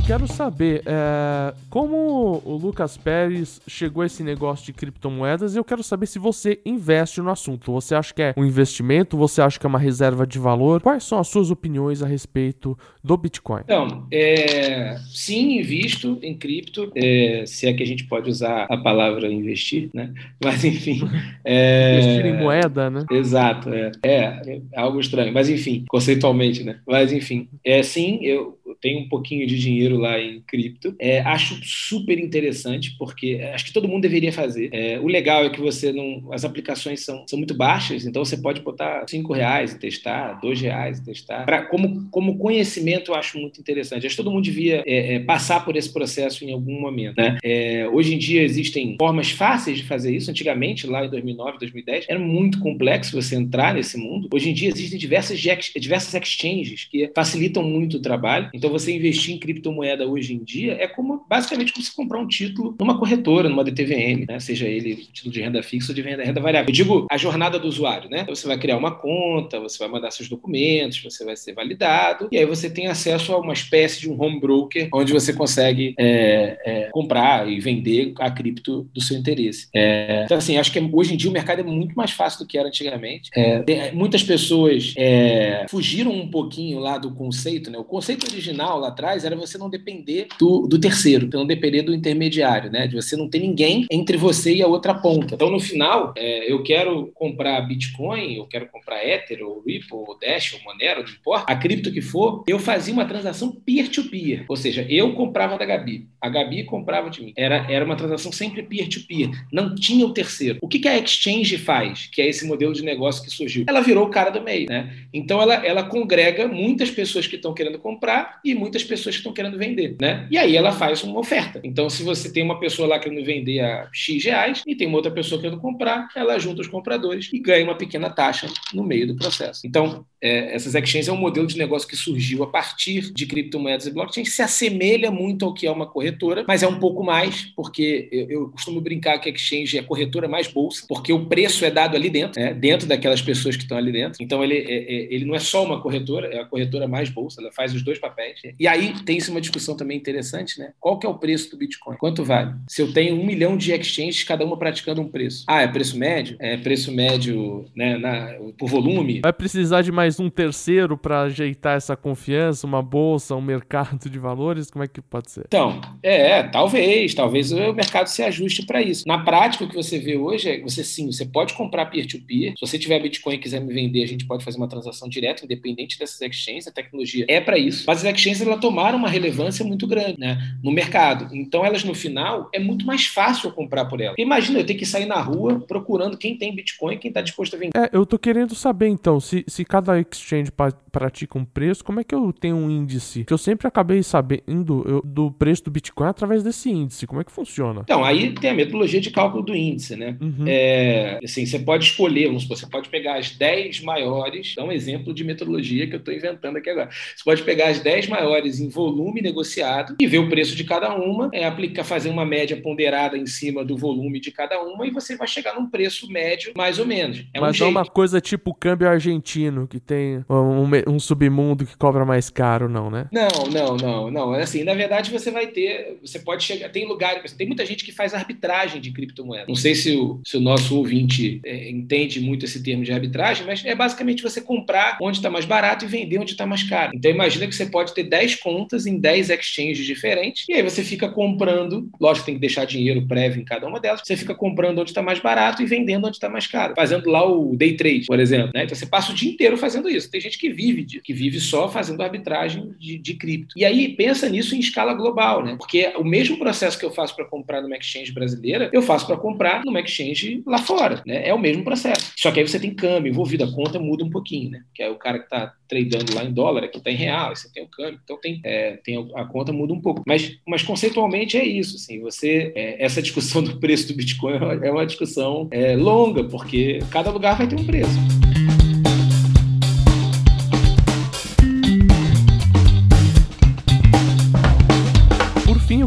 Quero saber é, como o Lucas Pérez chegou a esse negócio de criptomoedas e eu quero saber se você investe no assunto. Você acha que é um investimento? Você acha que é uma reserva de valor? Quais são as suas opiniões a respeito do Bitcoin? Então, é, sim, invisto em cripto, é, se é que a gente pode usar a palavra investir, né? Mas enfim. É, investir em moeda, né? Exato, é, é, é algo estranho, mas enfim, conceitualmente, né? Mas enfim, é sim, eu tenho um pouquinho de dinheiro lá em cripto. É, acho super interessante, porque acho que todo mundo deveria fazer. É, o legal é que você não. As aplicações são, são muito baixas, então você pode botar cinco reais e testar, dois reais e testar. Pra, como, como conhecimento, eu acho muito interessante. Acho que todo mundo devia é, é passar por esse processo em algum momento. Né? É, hoje em dia existem formas fáceis de fazer isso. Antigamente, lá em 2009, 2010, era muito complexo você entrar nesse mundo. Hoje em dia existem diversas, diversas exchanges que facilitam muito o trabalho. Então você investir em criptomoeda hoje em dia é como basicamente como você comprar um título numa corretora, numa DTVM, né? seja ele título de renda fixa ou de renda, renda variável. Eu digo a jornada do usuário, né? Você vai criar uma conta, você vai mandar seus documentos, você vai ser validado, e aí você tem acesso a uma espécie de um home broker, onde você consegue é, é, comprar e vender a cripto do seu interesse. É, então, assim, acho que hoje em dia o mercado é muito mais fácil do que era antigamente. É, muitas pessoas é, fugiram um pouquinho lá do conceito, né? O conceito original lá atrás era você não depender do, do terceiro, não depender do intermediário, né? De você não ter ninguém entre você e a outra ponta. Então, no final, é, eu quero comprar Bitcoin, eu quero comprar Ether, ou Ripple, ou Dash, ou Monero, não importa, a cripto que for, eu fazia uma transação peer-to-peer. -peer. Ou seja, eu comprava da Gabi, a Gabi comprava de mim. Era, era uma transação sempre peer-to-peer. -peer. Não tinha o terceiro. O que, que a Exchange faz, que é esse modelo de negócio que surgiu? Ela virou o cara do meio, né? Então, ela, ela congrega muitas pessoas que estão querendo comprar e muitas pessoas que estão querendo vender, né? E aí ela faz uma oferta. Então, se você tem uma pessoa lá querendo vender a X reais e tem uma outra pessoa querendo comprar, ela junta os compradores e ganha uma pequena taxa no meio do processo. Então, é, essas exchanges é um modelo de negócio que surgiu a partir de criptomoedas e blockchain, se assemelha muito ao que é uma corretora, mas é um pouco mais, porque eu, eu costumo brincar que exchange é a corretora mais bolsa, porque o preço é dado ali dentro, né, dentro daquelas pessoas que estão ali dentro. Então, ele, é, é, ele não é só uma corretora, é a corretora mais bolsa, ela faz os dois papéis. E aí tem-se uma discussão também interessante, né? Qual que é o preço do Bitcoin? Quanto vale? Se eu tenho um milhão de exchanges, cada uma praticando um preço. Ah, é preço médio? É preço médio né, na, por volume? Vai precisar de mais um terceiro para ajeitar essa confiança, uma bolsa, um mercado de valores? Como é que pode ser? Então, é, talvez, talvez o mercado se ajuste para isso. Na prática, o que você vê hoje é você sim, você pode comprar peer-to-peer. -peer. Se você tiver Bitcoin e quiser me vender, a gente pode fazer uma transação direta, independente dessas exchanges. A tecnologia é para isso. Mas as exchanges elas tomaram uma relevância muito grande né, no mercado. Então, elas no final é muito mais fácil comprar por elas. Imagina eu ter que sair na rua procurando quem tem Bitcoin, quem está disposto a vender. É, eu tô querendo saber então, se, se cada exchange pratica um preço, como é que eu tenho um índice? Porque eu sempre acabei sabendo eu, do preço do Bitcoin através desse índice. Como é que funciona? Então, aí tem a metodologia de cálculo do índice, né? Uhum. É, assim, você pode escolher, vamos supor, você pode pegar as 10 maiores, dá um exemplo de metodologia que eu estou inventando aqui agora. Você pode pegar as 10 maiores em volume negociado e ver o preço de cada uma, é, aplicar, fazer uma média ponderada em cima do volume de cada uma e você vai chegar num preço médio mais ou menos. É Mas um é uma coisa tipo o câmbio argentino, que tem um, um, submundo que cobra mais caro, não, né? Não, não, não, não. É assim, na verdade você vai ter, você pode chegar, tem lugar, tem muita gente que faz arbitragem de criptomoeda. Não sei se o, se o nosso ouvinte é, entende muito esse termo de arbitragem, mas é basicamente você comprar onde está mais barato e vender onde está mais caro. Então imagina que você pode ter 10 contas em 10 exchanges diferentes, e aí você fica comprando, lógico tem que deixar dinheiro prévio em cada uma delas, você fica comprando onde está mais barato e vendendo onde está mais caro, fazendo lá o day trade, por exemplo. Né? Então você passa o dia inteiro fazendo isso. Tem gente que vive disso, que vive só fazendo arbitragem de, de cripto. E aí pensa nisso em escala global, né? Porque o mesmo processo que eu faço para comprar numa exchange brasileira, eu faço para comprar numa exchange lá fora, né? É o mesmo processo. Só que aí você tem câmbio envolvido, a conta muda um pouquinho, né? Que é o cara que está tradando lá em dólar, aqui está em real, aí você tem o câmbio, então tem, é, tem a conta muda um pouco. Mas, mas conceitualmente é isso, assim, você é, essa discussão do preço do Bitcoin é uma discussão é, longa, porque cada lugar vai ter um preço.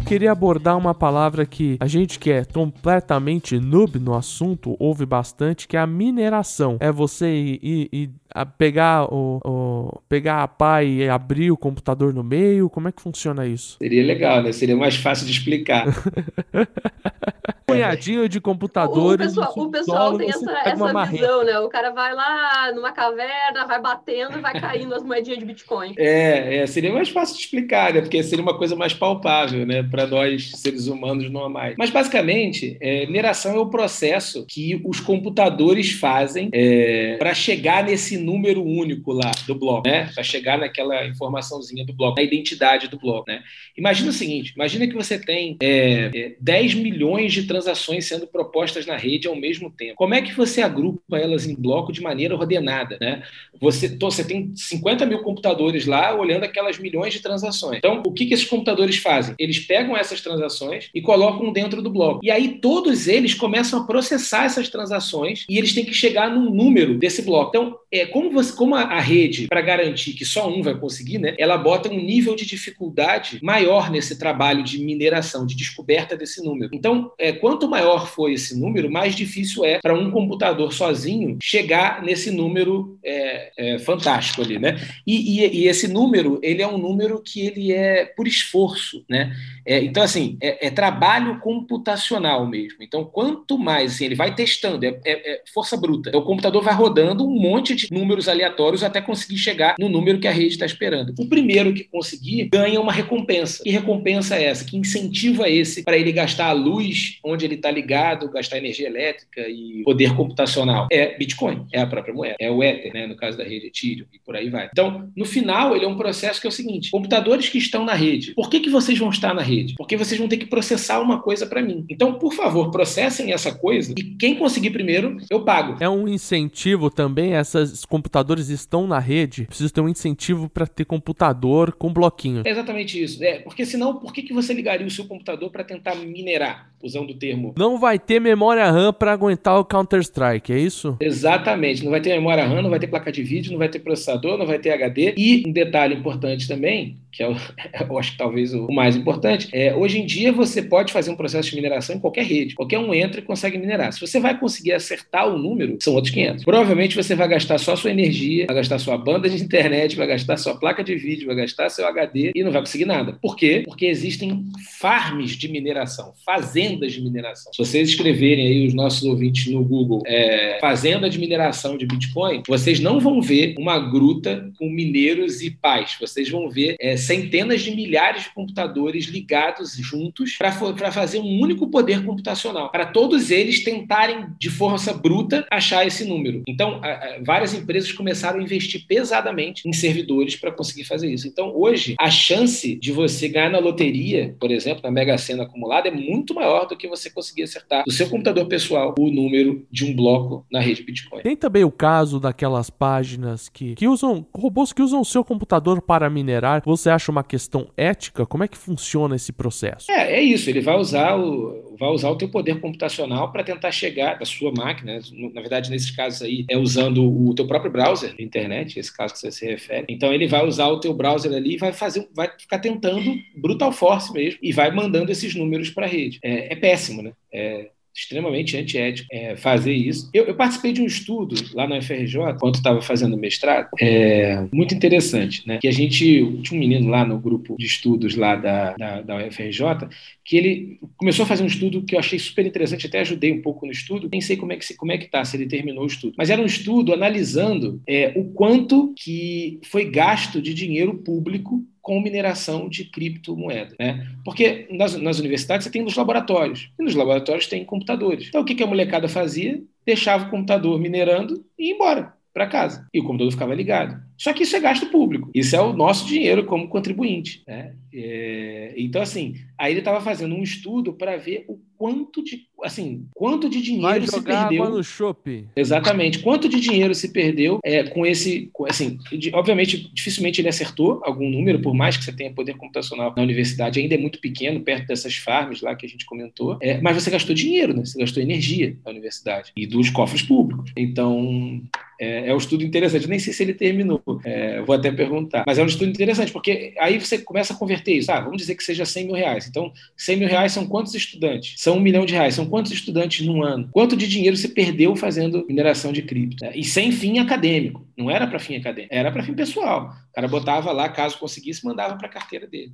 Queria abordar uma palavra que a gente que é completamente noob no assunto ouve bastante, que é a mineração. É você ir, ir, pegar o, o, pegar a pá e abrir o computador no meio? Como é que funciona isso? Seria legal, né? Seria mais fácil de explicar. punhadinho de computadores. O pessoal, o pessoal tem essa, essa visão, né? O cara vai lá numa caverna, vai batendo e vai caindo as moedinhas de Bitcoin. É, é, seria mais fácil de explicar, né? Porque seria uma coisa mais palpável, né? Para nós, seres humanos normais. Mas, basicamente, é, mineração é o processo que os computadores fazem é, para chegar nesse número único lá do bloco, né? Para chegar naquela informaçãozinha do bloco, na identidade do bloco, né? Imagina o seguinte, imagina que você tem é, 10 é, milhões de transações transações sendo propostas na rede ao mesmo tempo. Como é que você agrupa elas em bloco de maneira ordenada? Né? Você, você tem 50 mil computadores lá olhando aquelas milhões de transações. Então, o que, que esses computadores fazem? Eles pegam essas transações e colocam dentro do bloco. E aí todos eles começam a processar essas transações e eles têm que chegar num número desse bloco. Então, é, como, você, como a, a rede, para garantir que só um vai conseguir, né, ela bota um nível de dificuldade maior nesse trabalho de mineração, de descoberta desse número. Então, é, quanto maior for esse número, mais difícil é para um computador sozinho chegar nesse número é, é, fantástico ali, né? E, e, e, esse número, ele é um número que ele é por esforço, né? É, então, assim, é, é, trabalho computacional mesmo. Então, quanto mais assim, ele vai testando, é, é, força bruta. Então, o computador vai rodando um monte de números aleatórios até conseguir chegar no número que a rede está esperando. O primeiro que conseguir ganha uma recompensa. Que recompensa é essa? Que incentivo é esse para ele gastar a luz onde ele está ligado, gastar energia elétrica e poder computacional? É Bitcoin, é a própria moeda, é o Ether, né, no caso da rede Ethereum e por aí vai. Então, no final, ele é um processo que é o seguinte: computadores que estão na rede, por que, que vocês vão estar na rede? Porque vocês vão ter que processar uma coisa para mim. Então, por favor, processem essa coisa e quem conseguir primeiro, eu pago. É um incentivo também, esses computadores estão na rede, precisa ter um incentivo para ter computador com bloquinho. É exatamente isso. É, porque senão, por que, que você ligaria o seu computador para tentar minerar, usando o termo? Não vai ter memória RAM para aguentar o Counter-Strike, é isso? Exatamente. Não vai ter memória RAM, não vai ter placa de vídeo, não vai ter processador, não vai ter HD. E um detalhe importante também, que é o, eu acho que talvez o mais importante, é hoje em dia você pode fazer um processo de mineração em qualquer rede. Qualquer um entra e consegue minerar. Se você vai conseguir acertar o número, são outros 500. Provavelmente você vai gastar só sua energia, vai gastar sua banda de internet, vai gastar sua placa de vídeo, vai gastar seu HD e não vai conseguir nada. Por quê? Porque existem farms de mineração, fazendas de mineração. Se vocês escreverem aí os nossos ouvintes no Google, é, fazenda de mineração de Bitcoin, vocês não vão ver uma gruta com mineiros e pais. Vocês vão ver é, centenas de milhares de computadores ligados juntos para fazer um único poder computacional, para todos eles tentarem de força bruta achar esse número. Então, a, a, várias empresas começaram a investir pesadamente em servidores para conseguir fazer isso. Então, hoje, a chance de você ganhar na loteria, por exemplo, na Mega Sena acumulada, é muito maior do que você conseguir acertar do seu computador pessoal o número de um bloco na rede Bitcoin. Tem também o caso daquelas páginas que, que usam robôs que usam o seu computador para minerar. Você acha uma questão ética? Como é que funciona esse processo? É, é isso. Ele vai usar o, vai usar o teu poder computacional para tentar chegar da sua máquina. Na verdade, nesses casos aí, é usando o teu próprio browser, internet, esse caso que você se refere. Então, ele vai usar o teu browser ali e vai fazer, vai ficar tentando brutal force mesmo e vai mandando esses números para a rede. É, é péssimo, né? É, extremamente antiético é, fazer isso. Eu, eu, participei de um estudo lá na UFRJ, quando estava fazendo mestrado, é, muito interessante, né? Que a gente tinha um menino lá no grupo de estudos lá da, da, da UFRJ que ele começou a fazer um estudo que eu achei super interessante, até ajudei um pouco no estudo, nem sei como é que como é que tá, se ele terminou o estudo, mas era um estudo analisando é, o quanto que foi gasto de dinheiro público com mineração de criptomoeda. Né? Porque nas, nas, universidades você tem nos laboratórios, e nos laboratórios tem computadores. Então o que, que a molecada fazia? Deixava o computador minerando e ia embora para casa. E o computador ficava ligado. Só que isso é gasto público. Isso é o nosso dinheiro como contribuinte. Né? É, então, assim, aí ele estava fazendo um estudo para ver o quanto de, assim, quanto de dinheiro Vai se perdeu. Água no shopping. Exatamente. Quanto de dinheiro se perdeu é, com esse, com, assim, obviamente, dificilmente ele acertou algum número, por mais que você tenha poder computacional na universidade, ainda é muito pequeno, perto dessas farms lá que a gente comentou. É, mas você gastou dinheiro, né? Você gastou energia na universidade e dos cofres públicos. Então, é, é um estudo interessante. Nem sei se ele terminou, é, vou até perguntar. Mas é um estudo interessante, porque aí você começa a converter isso. Ah, vamos dizer que seja 100 mil reais. Então, 100 mil reais são quantos estudantes? São um milhão de reais. São quantos estudantes num ano? Quanto de dinheiro se perdeu fazendo mineração de cripto? E sem fim acadêmico. Não era para fim acadêmico, era para fim pessoal. O cara botava lá, caso conseguisse, mandava para a carteira dele.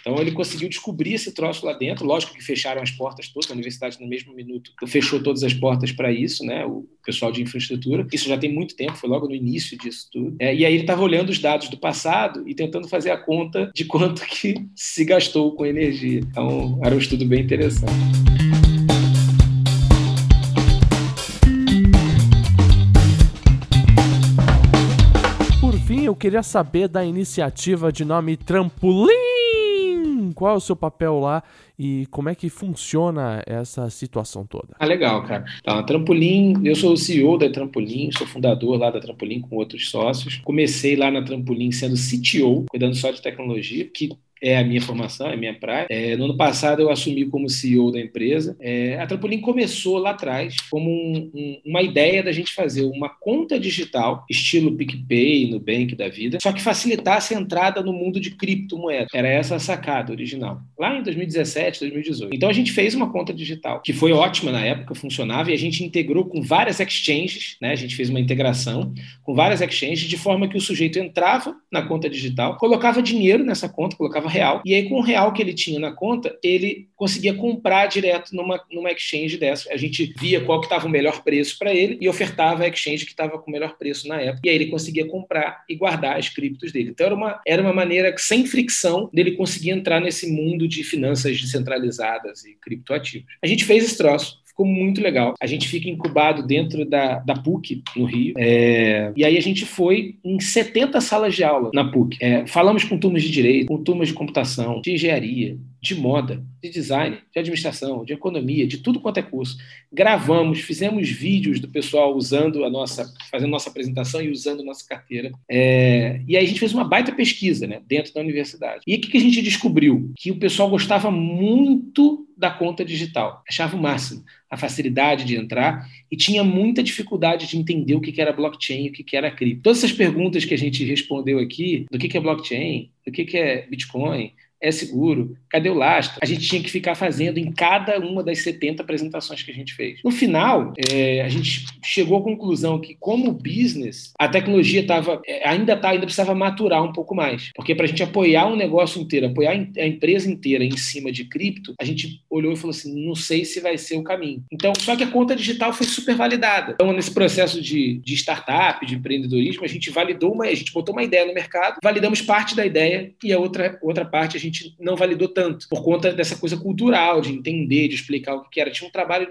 Então ele conseguiu descobrir esse troço lá dentro. Lógico que fecharam as portas todas, a universidade no mesmo minuto fechou todas as portas para isso, né? O pessoal de infraestrutura. Isso já tem muito tempo, foi logo no início disso tudo. É, e aí ele estava olhando os dados do passado e tentando fazer a conta de quanto que se gastou com energia. Então era um estudo bem interessante. Por fim, eu queria saber da iniciativa de nome Trampolim qual é o seu papel lá e como é que funciona essa situação toda? Ah, legal, cara. A Trampolim, eu sou o CEO da Trampolim, sou fundador lá da Trampolim com outros sócios. Comecei lá na Trampolim sendo CTO, cuidando só de tecnologia, que é a minha formação, é a minha praia. É, no ano passado eu assumi como CEO da empresa. É, a Trampolim começou lá atrás como um, um, uma ideia da gente fazer uma conta digital, estilo PicPay, Nubank da vida, só que facilitasse a entrada no mundo de criptomoedas. Era essa a sacada original, lá em 2017, 2018. Então a gente fez uma conta digital, que foi ótima na época, funcionava, e a gente integrou com várias exchanges, né? a gente fez uma integração com várias exchanges, de forma que o sujeito entrava na conta digital, colocava dinheiro nessa conta, colocava real. E aí, com o real que ele tinha na conta, ele conseguia comprar direto numa, numa exchange dessa. A gente via qual que estava o melhor preço para ele e ofertava a exchange que estava com o melhor preço na época. E aí ele conseguia comprar e guardar as criptos dele. Então era uma, era uma maneira sem fricção dele conseguir entrar nesse mundo de finanças descentralizadas e criptoativos. A gente fez esse troço ficou muito legal. A gente fica incubado dentro da, da PUC, no Rio, é, e aí a gente foi em 70 salas de aula na PUC. É, falamos com turmas de direito, com turmas de computação, de engenharia, de moda, de design, de administração, de economia, de tudo quanto é curso. Gravamos, fizemos vídeos do pessoal usando a nossa, fazendo nossa apresentação e usando nossa carteira. É, e aí a gente fez uma baita pesquisa né, dentro da universidade. E o que, a gente descobriu? Que o pessoal gostava muito da conta digital. Achava o máximo a facilidade de entrar e tinha muita dificuldade de entender o que era blockchain e o que era cripto. Todas essas perguntas que a gente respondeu aqui, do que é blockchain, do que é Bitcoin, é seguro? Cadê o lastro? A gente tinha que ficar fazendo em cada uma das 70 apresentações que a gente fez. No final, é, a gente chegou à conclusão que, como business, a tecnologia tava, é, ainda tá, ainda precisava maturar um pouco mais. Porque para a gente apoiar um negócio inteiro, apoiar a empresa inteira em cima de cripto, a gente olhou e falou assim: não sei se vai ser o caminho. Então, só que a conta digital foi super validada. Então, nesse processo de, de startup, de empreendedorismo, a gente validou uma, a gente botou uma ideia no mercado, validamos parte da ideia e a outra, outra parte a gente gente não validou tanto, por conta dessa coisa cultural, de entender, de explicar o que era. Tinha um trabalho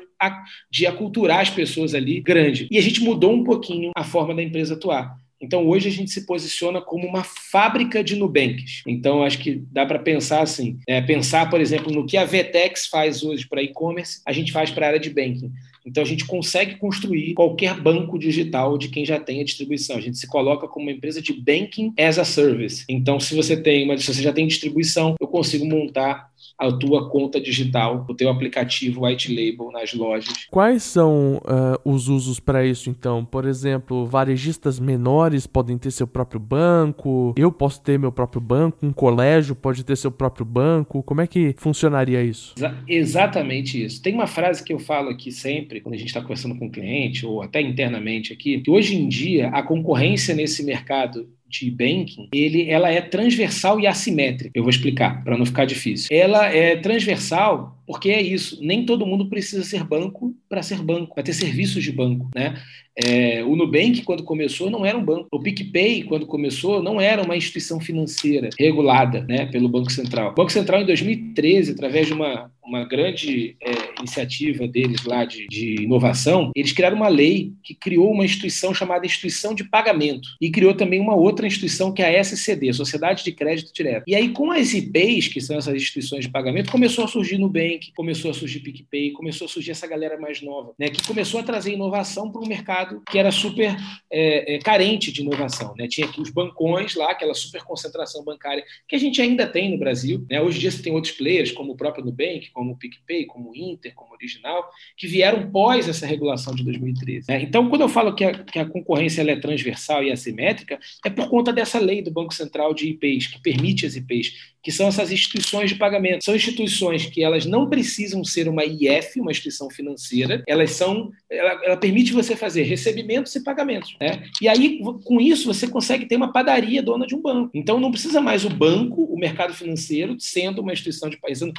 de aculturar as pessoas ali grande. E a gente mudou um pouquinho a forma da empresa atuar. Então, hoje a gente se posiciona como uma fábrica de Nubanks. Então, acho que dá para pensar assim: é, pensar, por exemplo, no que a Vetex faz hoje para e-commerce, a gente faz para a área de banking. Então, a gente consegue construir qualquer banco digital de quem já tem a distribuição. A gente se coloca como uma empresa de banking as a service. Então, se você tem se você já tem distribuição, eu consigo montar a tua conta digital, o teu aplicativo white label nas lojas. Quais são uh, os usos para isso, então? Por exemplo, varejistas menores podem ter seu próprio banco, eu posso ter meu próprio banco, um colégio pode ter seu próprio banco. Como é que funcionaria isso? Exa exatamente isso. Tem uma frase que eu falo aqui sempre, quando a gente está conversando com o cliente, ou até internamente aqui, que hoje em dia a concorrência nesse mercado de banking, ele, ela é transversal e assimétrica. Eu vou explicar, para não ficar difícil. Ela é transversal porque é isso, nem todo mundo precisa ser banco para ser banco, para ter serviços de banco, né? É, o Nubank, quando começou, não era um banco. O PicPay, quando começou, não era uma instituição financeira regulada né, pelo Banco Central. O Banco Central, em 2013, através de uma, uma grande é, iniciativa deles lá de, de, inovação, eles criaram uma lei que criou uma instituição chamada Instituição de Pagamento e criou também uma outra instituição que é a SCD, Sociedade de Crédito Direto. E aí, com as IPs, que são essas instituições de pagamento, começou a surgir Nubank, começou a surgir PicPay, começou a surgir essa galera mais nova, né, que começou a trazer inovação para um mercado que era super é, é, carente de inovação. Né? Tinha aqui os bancões lá, aquela super concentração bancária que a gente ainda tem no Brasil. Né? Hoje em dia você tem outros players, como o próprio Nubank, como o PicPay, como o Inter, como o Original, que vieram pós essa regulação de 2013. Né? Então, quando eu falo que a, que a concorrência é transversal e assimétrica, é por conta dessa lei do Banco Central de IPs, que permite as IPs, que são essas instituições de pagamento. São instituições que elas não precisam ser uma IF, uma instituição financeira, elas são, ela, ela permite você fazer recebimentos e pagamentos. Né? E aí, com isso, você consegue ter uma padaria dona de um banco. Então, não precisa mais o banco, o mercado financeiro, sendo uma instituição de fazendo,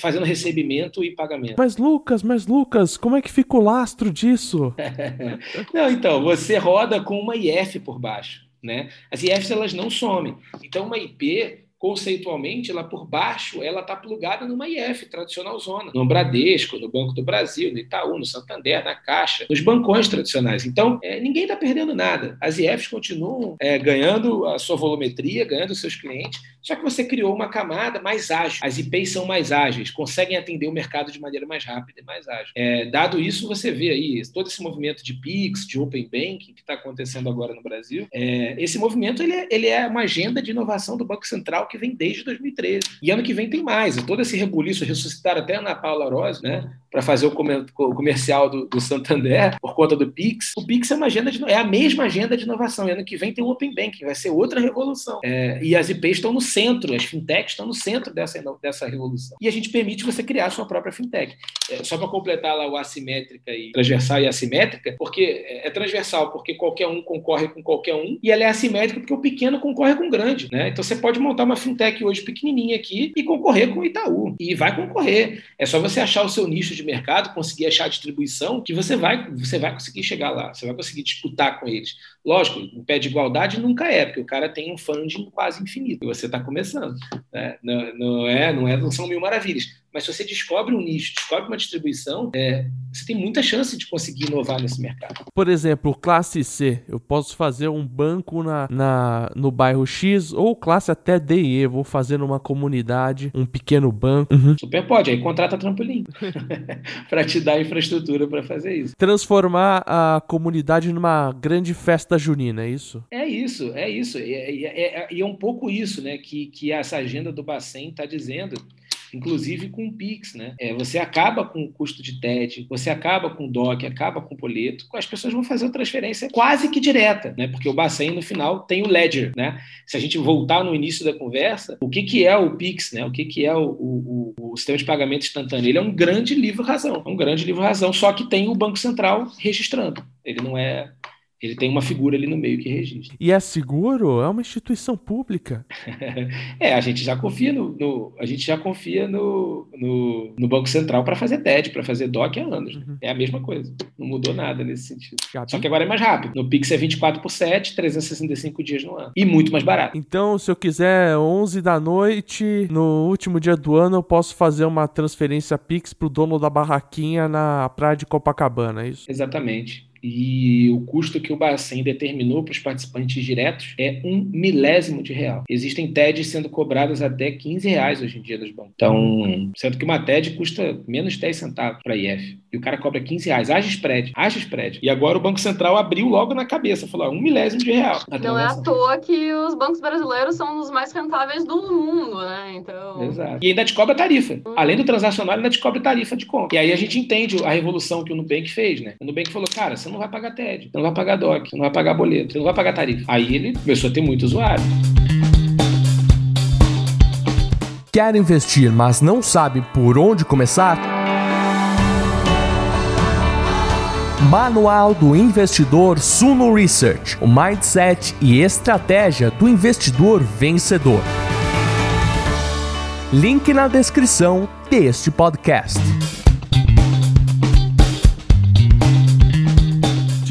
fazendo recebimento e pagamento. Mas, Lucas, mas, Lucas, como é que fica o lastro disso? não, então, você roda com uma IF por baixo. Né? As IFs elas não somem. Então, uma IP conceitualmente, lá por baixo, ela está plugada numa IF tradicional zona, no Bradesco, no Banco do Brasil, no Itaú, no Santander, na Caixa, nos bancões tradicionais. Então, é, ninguém está perdendo nada. As IFs continuam é, ganhando a sua volumetria, ganhando seus clientes, Só que você criou uma camada mais ágil. As IPs são mais ágeis, conseguem atender o mercado de maneira mais rápida e mais ágil. É, dado isso, você vê aí todo esse movimento de PIX, de Open Banking, que está acontecendo agora no Brasil. É, esse movimento ele é, ele é uma agenda de inovação do Banco Central que vem desde 2013. E ano que vem tem mais. Todo esse rebuliço ressuscitaram até a Ana Paula Rose, né? para fazer o comercial do, do, Santander por conta do Pix. O Pix é uma agenda de, é a mesma agenda de inovação. E ano que vem tem o Open Banking, vai ser outra revolução. É, e as IPs estão no centro, as fintechs estão no centro dessa, dessa revolução. E a gente permite você criar a sua própria fintech. É, só para completar lá o assimétrica e transversal e assimétrica, porque é, é transversal porque qualquer um concorre com qualquer um, e ela é assimétrica porque o pequeno concorre com o grande. Né? Então você pode montar uma fintech hoje pequenininha aqui e concorrer com o Itaú. E vai concorrer. É só você achar o seu nicho de mercado, conseguir achar a distribuição, que você vai, você vai conseguir chegar lá, você vai conseguir disputar com eles. Lógico, em pé de igualdade nunca é, porque o cara tem um funding quase infinito, você está começando. Né? Não, não, é, não, é, não são mil maravilhas. Mas se você descobre um nicho, descobre uma distribuição, é, você tem muita chance de conseguir inovar nesse mercado. Por exemplo, classe C, eu posso fazer um banco na, na no bairro X ou classe até D e E, vou fazer numa comunidade, um pequeno banco. Uhum. Super pode, aí contrata trampolim para te dar infraestrutura para fazer isso. Transformar a comunidade numa grande festa junina, é isso? É isso, é isso. E é, é, é, é, um pouco isso né, que, que essa agenda do Bacen está dizendo inclusive com o Pix, né? É, você acaba com o custo de TED, você acaba com o DOC, acaba com o boleto, as pessoas vão fazer a transferência quase que direta, né? Porque o Bacen, no final, tem o Ledger, né? Se a gente voltar no início da conversa, o que, que é o Pix, né? O que, que é o, o, o sistema de pagamento instantâneo? Ele é um grande livro-razão, é um grande livro-razão, só que tem o Banco Central registrando. Ele não é ele tem uma figura ali no meio que registra. E é seguro? É uma instituição pública. é, a gente já confia no, no a gente já confia no, no, no Banco Central para fazer TED, para fazer DOC há anos. Uhum. É a mesma coisa. Não mudou nada nesse sentido. Gabi? Só que agora é mais rápido. No Pix é 24 por 7, 365 dias no ano. E muito mais barato. Então, se eu quiser 11 da noite, no último dia do ano, eu posso fazer uma transferência Pix pro dono da barraquinha na praia de Copacabana, é isso? Exatamente e o custo que o Bacen determinou para os participantes diretos é um milésimo de real. Existem TEDs sendo cobradas até 15 reais hoje em dia dos bancos. Então, sendo que uma TED custa menos de 10 centavos para a IF. E o cara cobra 15 reais. Haja spread, haja spread. E agora o Banco Central abriu logo na cabeça, falou, um milésimo de real. Não é à toa que os bancos brasileiros são os mais rentáveis do mundo, né? Então... Exato. E ainda te cobra tarifa. Hum. Além do transacional, ainda te cobra tarifa de compra. E aí a gente entende a revolução que o Nubank fez, né? O Nubank falou, cara, você não vai pagar TED, você não vai pagar DOC, você não vai pagar boleto, você não vai pagar tarifa. Aí ele começou a ter muito usuário. Quer investir, mas não sabe por onde começar? Manual do Investidor Suno Research, o mindset e estratégia do investidor vencedor. Link na descrição deste podcast.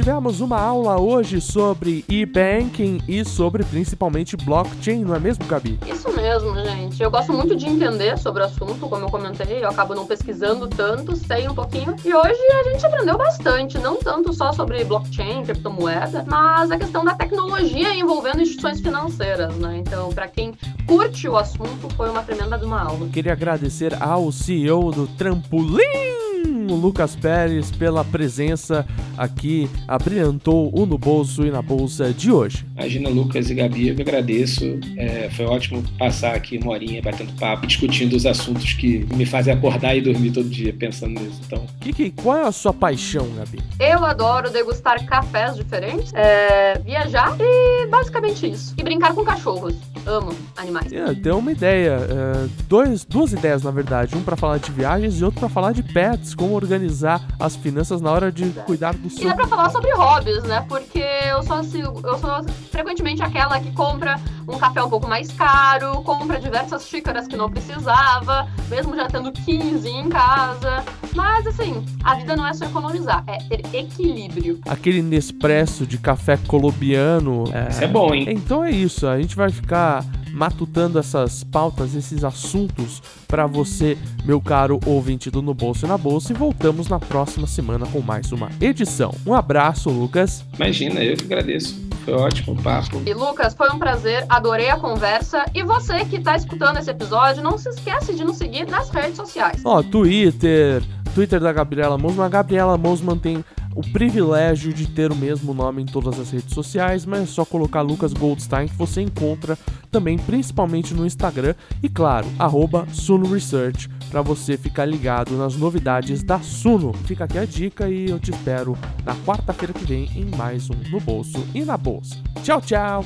Tivemos uma aula hoje sobre e-banking e sobre principalmente blockchain, não é mesmo, Gabi? Isso mesmo, gente. Eu gosto muito de entender sobre o assunto, como eu comentei, eu acabo não pesquisando tanto, sei um pouquinho. E hoje a gente aprendeu bastante, não tanto só sobre blockchain, criptomoeda, mas a questão da tecnologia envolvendo instituições financeiras, né? Então, para quem curte o assunto, foi uma tremenda de uma aula. Queria agradecer ao CEO do Trampolim Lucas Pérez pela presença aqui, abrilhantou o No Bolso e na Bolsa de hoje. Imagina, Lucas e Gabi, eu agradeço. É, foi ótimo passar aqui uma horinha batendo papo, discutindo os assuntos que me fazem acordar e dormir todo dia pensando nisso. Então, Kiki, qual é a sua paixão, Gabi? Eu adoro degustar cafés diferentes, é, viajar e basicamente isso. E brincar com cachorros. Amo animais. É, deu uma ideia. É, dois, duas ideias, na verdade. Um para falar de viagens e outro para falar de pets, como organizar as finanças na hora de cuidar do seu. E dá pra falar sobre hobbies, né? Porque eu sou, assim, eu sou frequentemente aquela que compra um café um pouco mais caro, compra diversas xícaras que não precisava, mesmo já tendo 15 em casa. Mas assim, a vida não é só economizar, é ter equilíbrio. Aquele Nespresso de café colombiano. É... Isso é bom, hein? Então é isso, a gente vai ficar matutando essas pautas, esses assuntos para você, meu caro ouvinte do No Bolso e na Bolsa, e voltamos na próxima semana com mais uma edição. Um abraço, Lucas. Imagina, eu que agradeço. foi ótimo o papo. E Lucas, foi um prazer, adorei a conversa. E você que está escutando esse episódio, não se esquece de nos seguir nas redes sociais. Ó, Twitter, Twitter da Gabriela Mosman. A Gabriela Mosman tem o privilégio de ter o mesmo nome em todas as redes sociais, mas é só colocar Lucas Goldstein que você encontra também, principalmente no Instagram e claro, arroba Suno Research para você ficar ligado nas novidades da Suno. Fica aqui a dica e eu te espero na quarta-feira que vem em mais um No Bolso e na Bolsa. Tchau, tchau!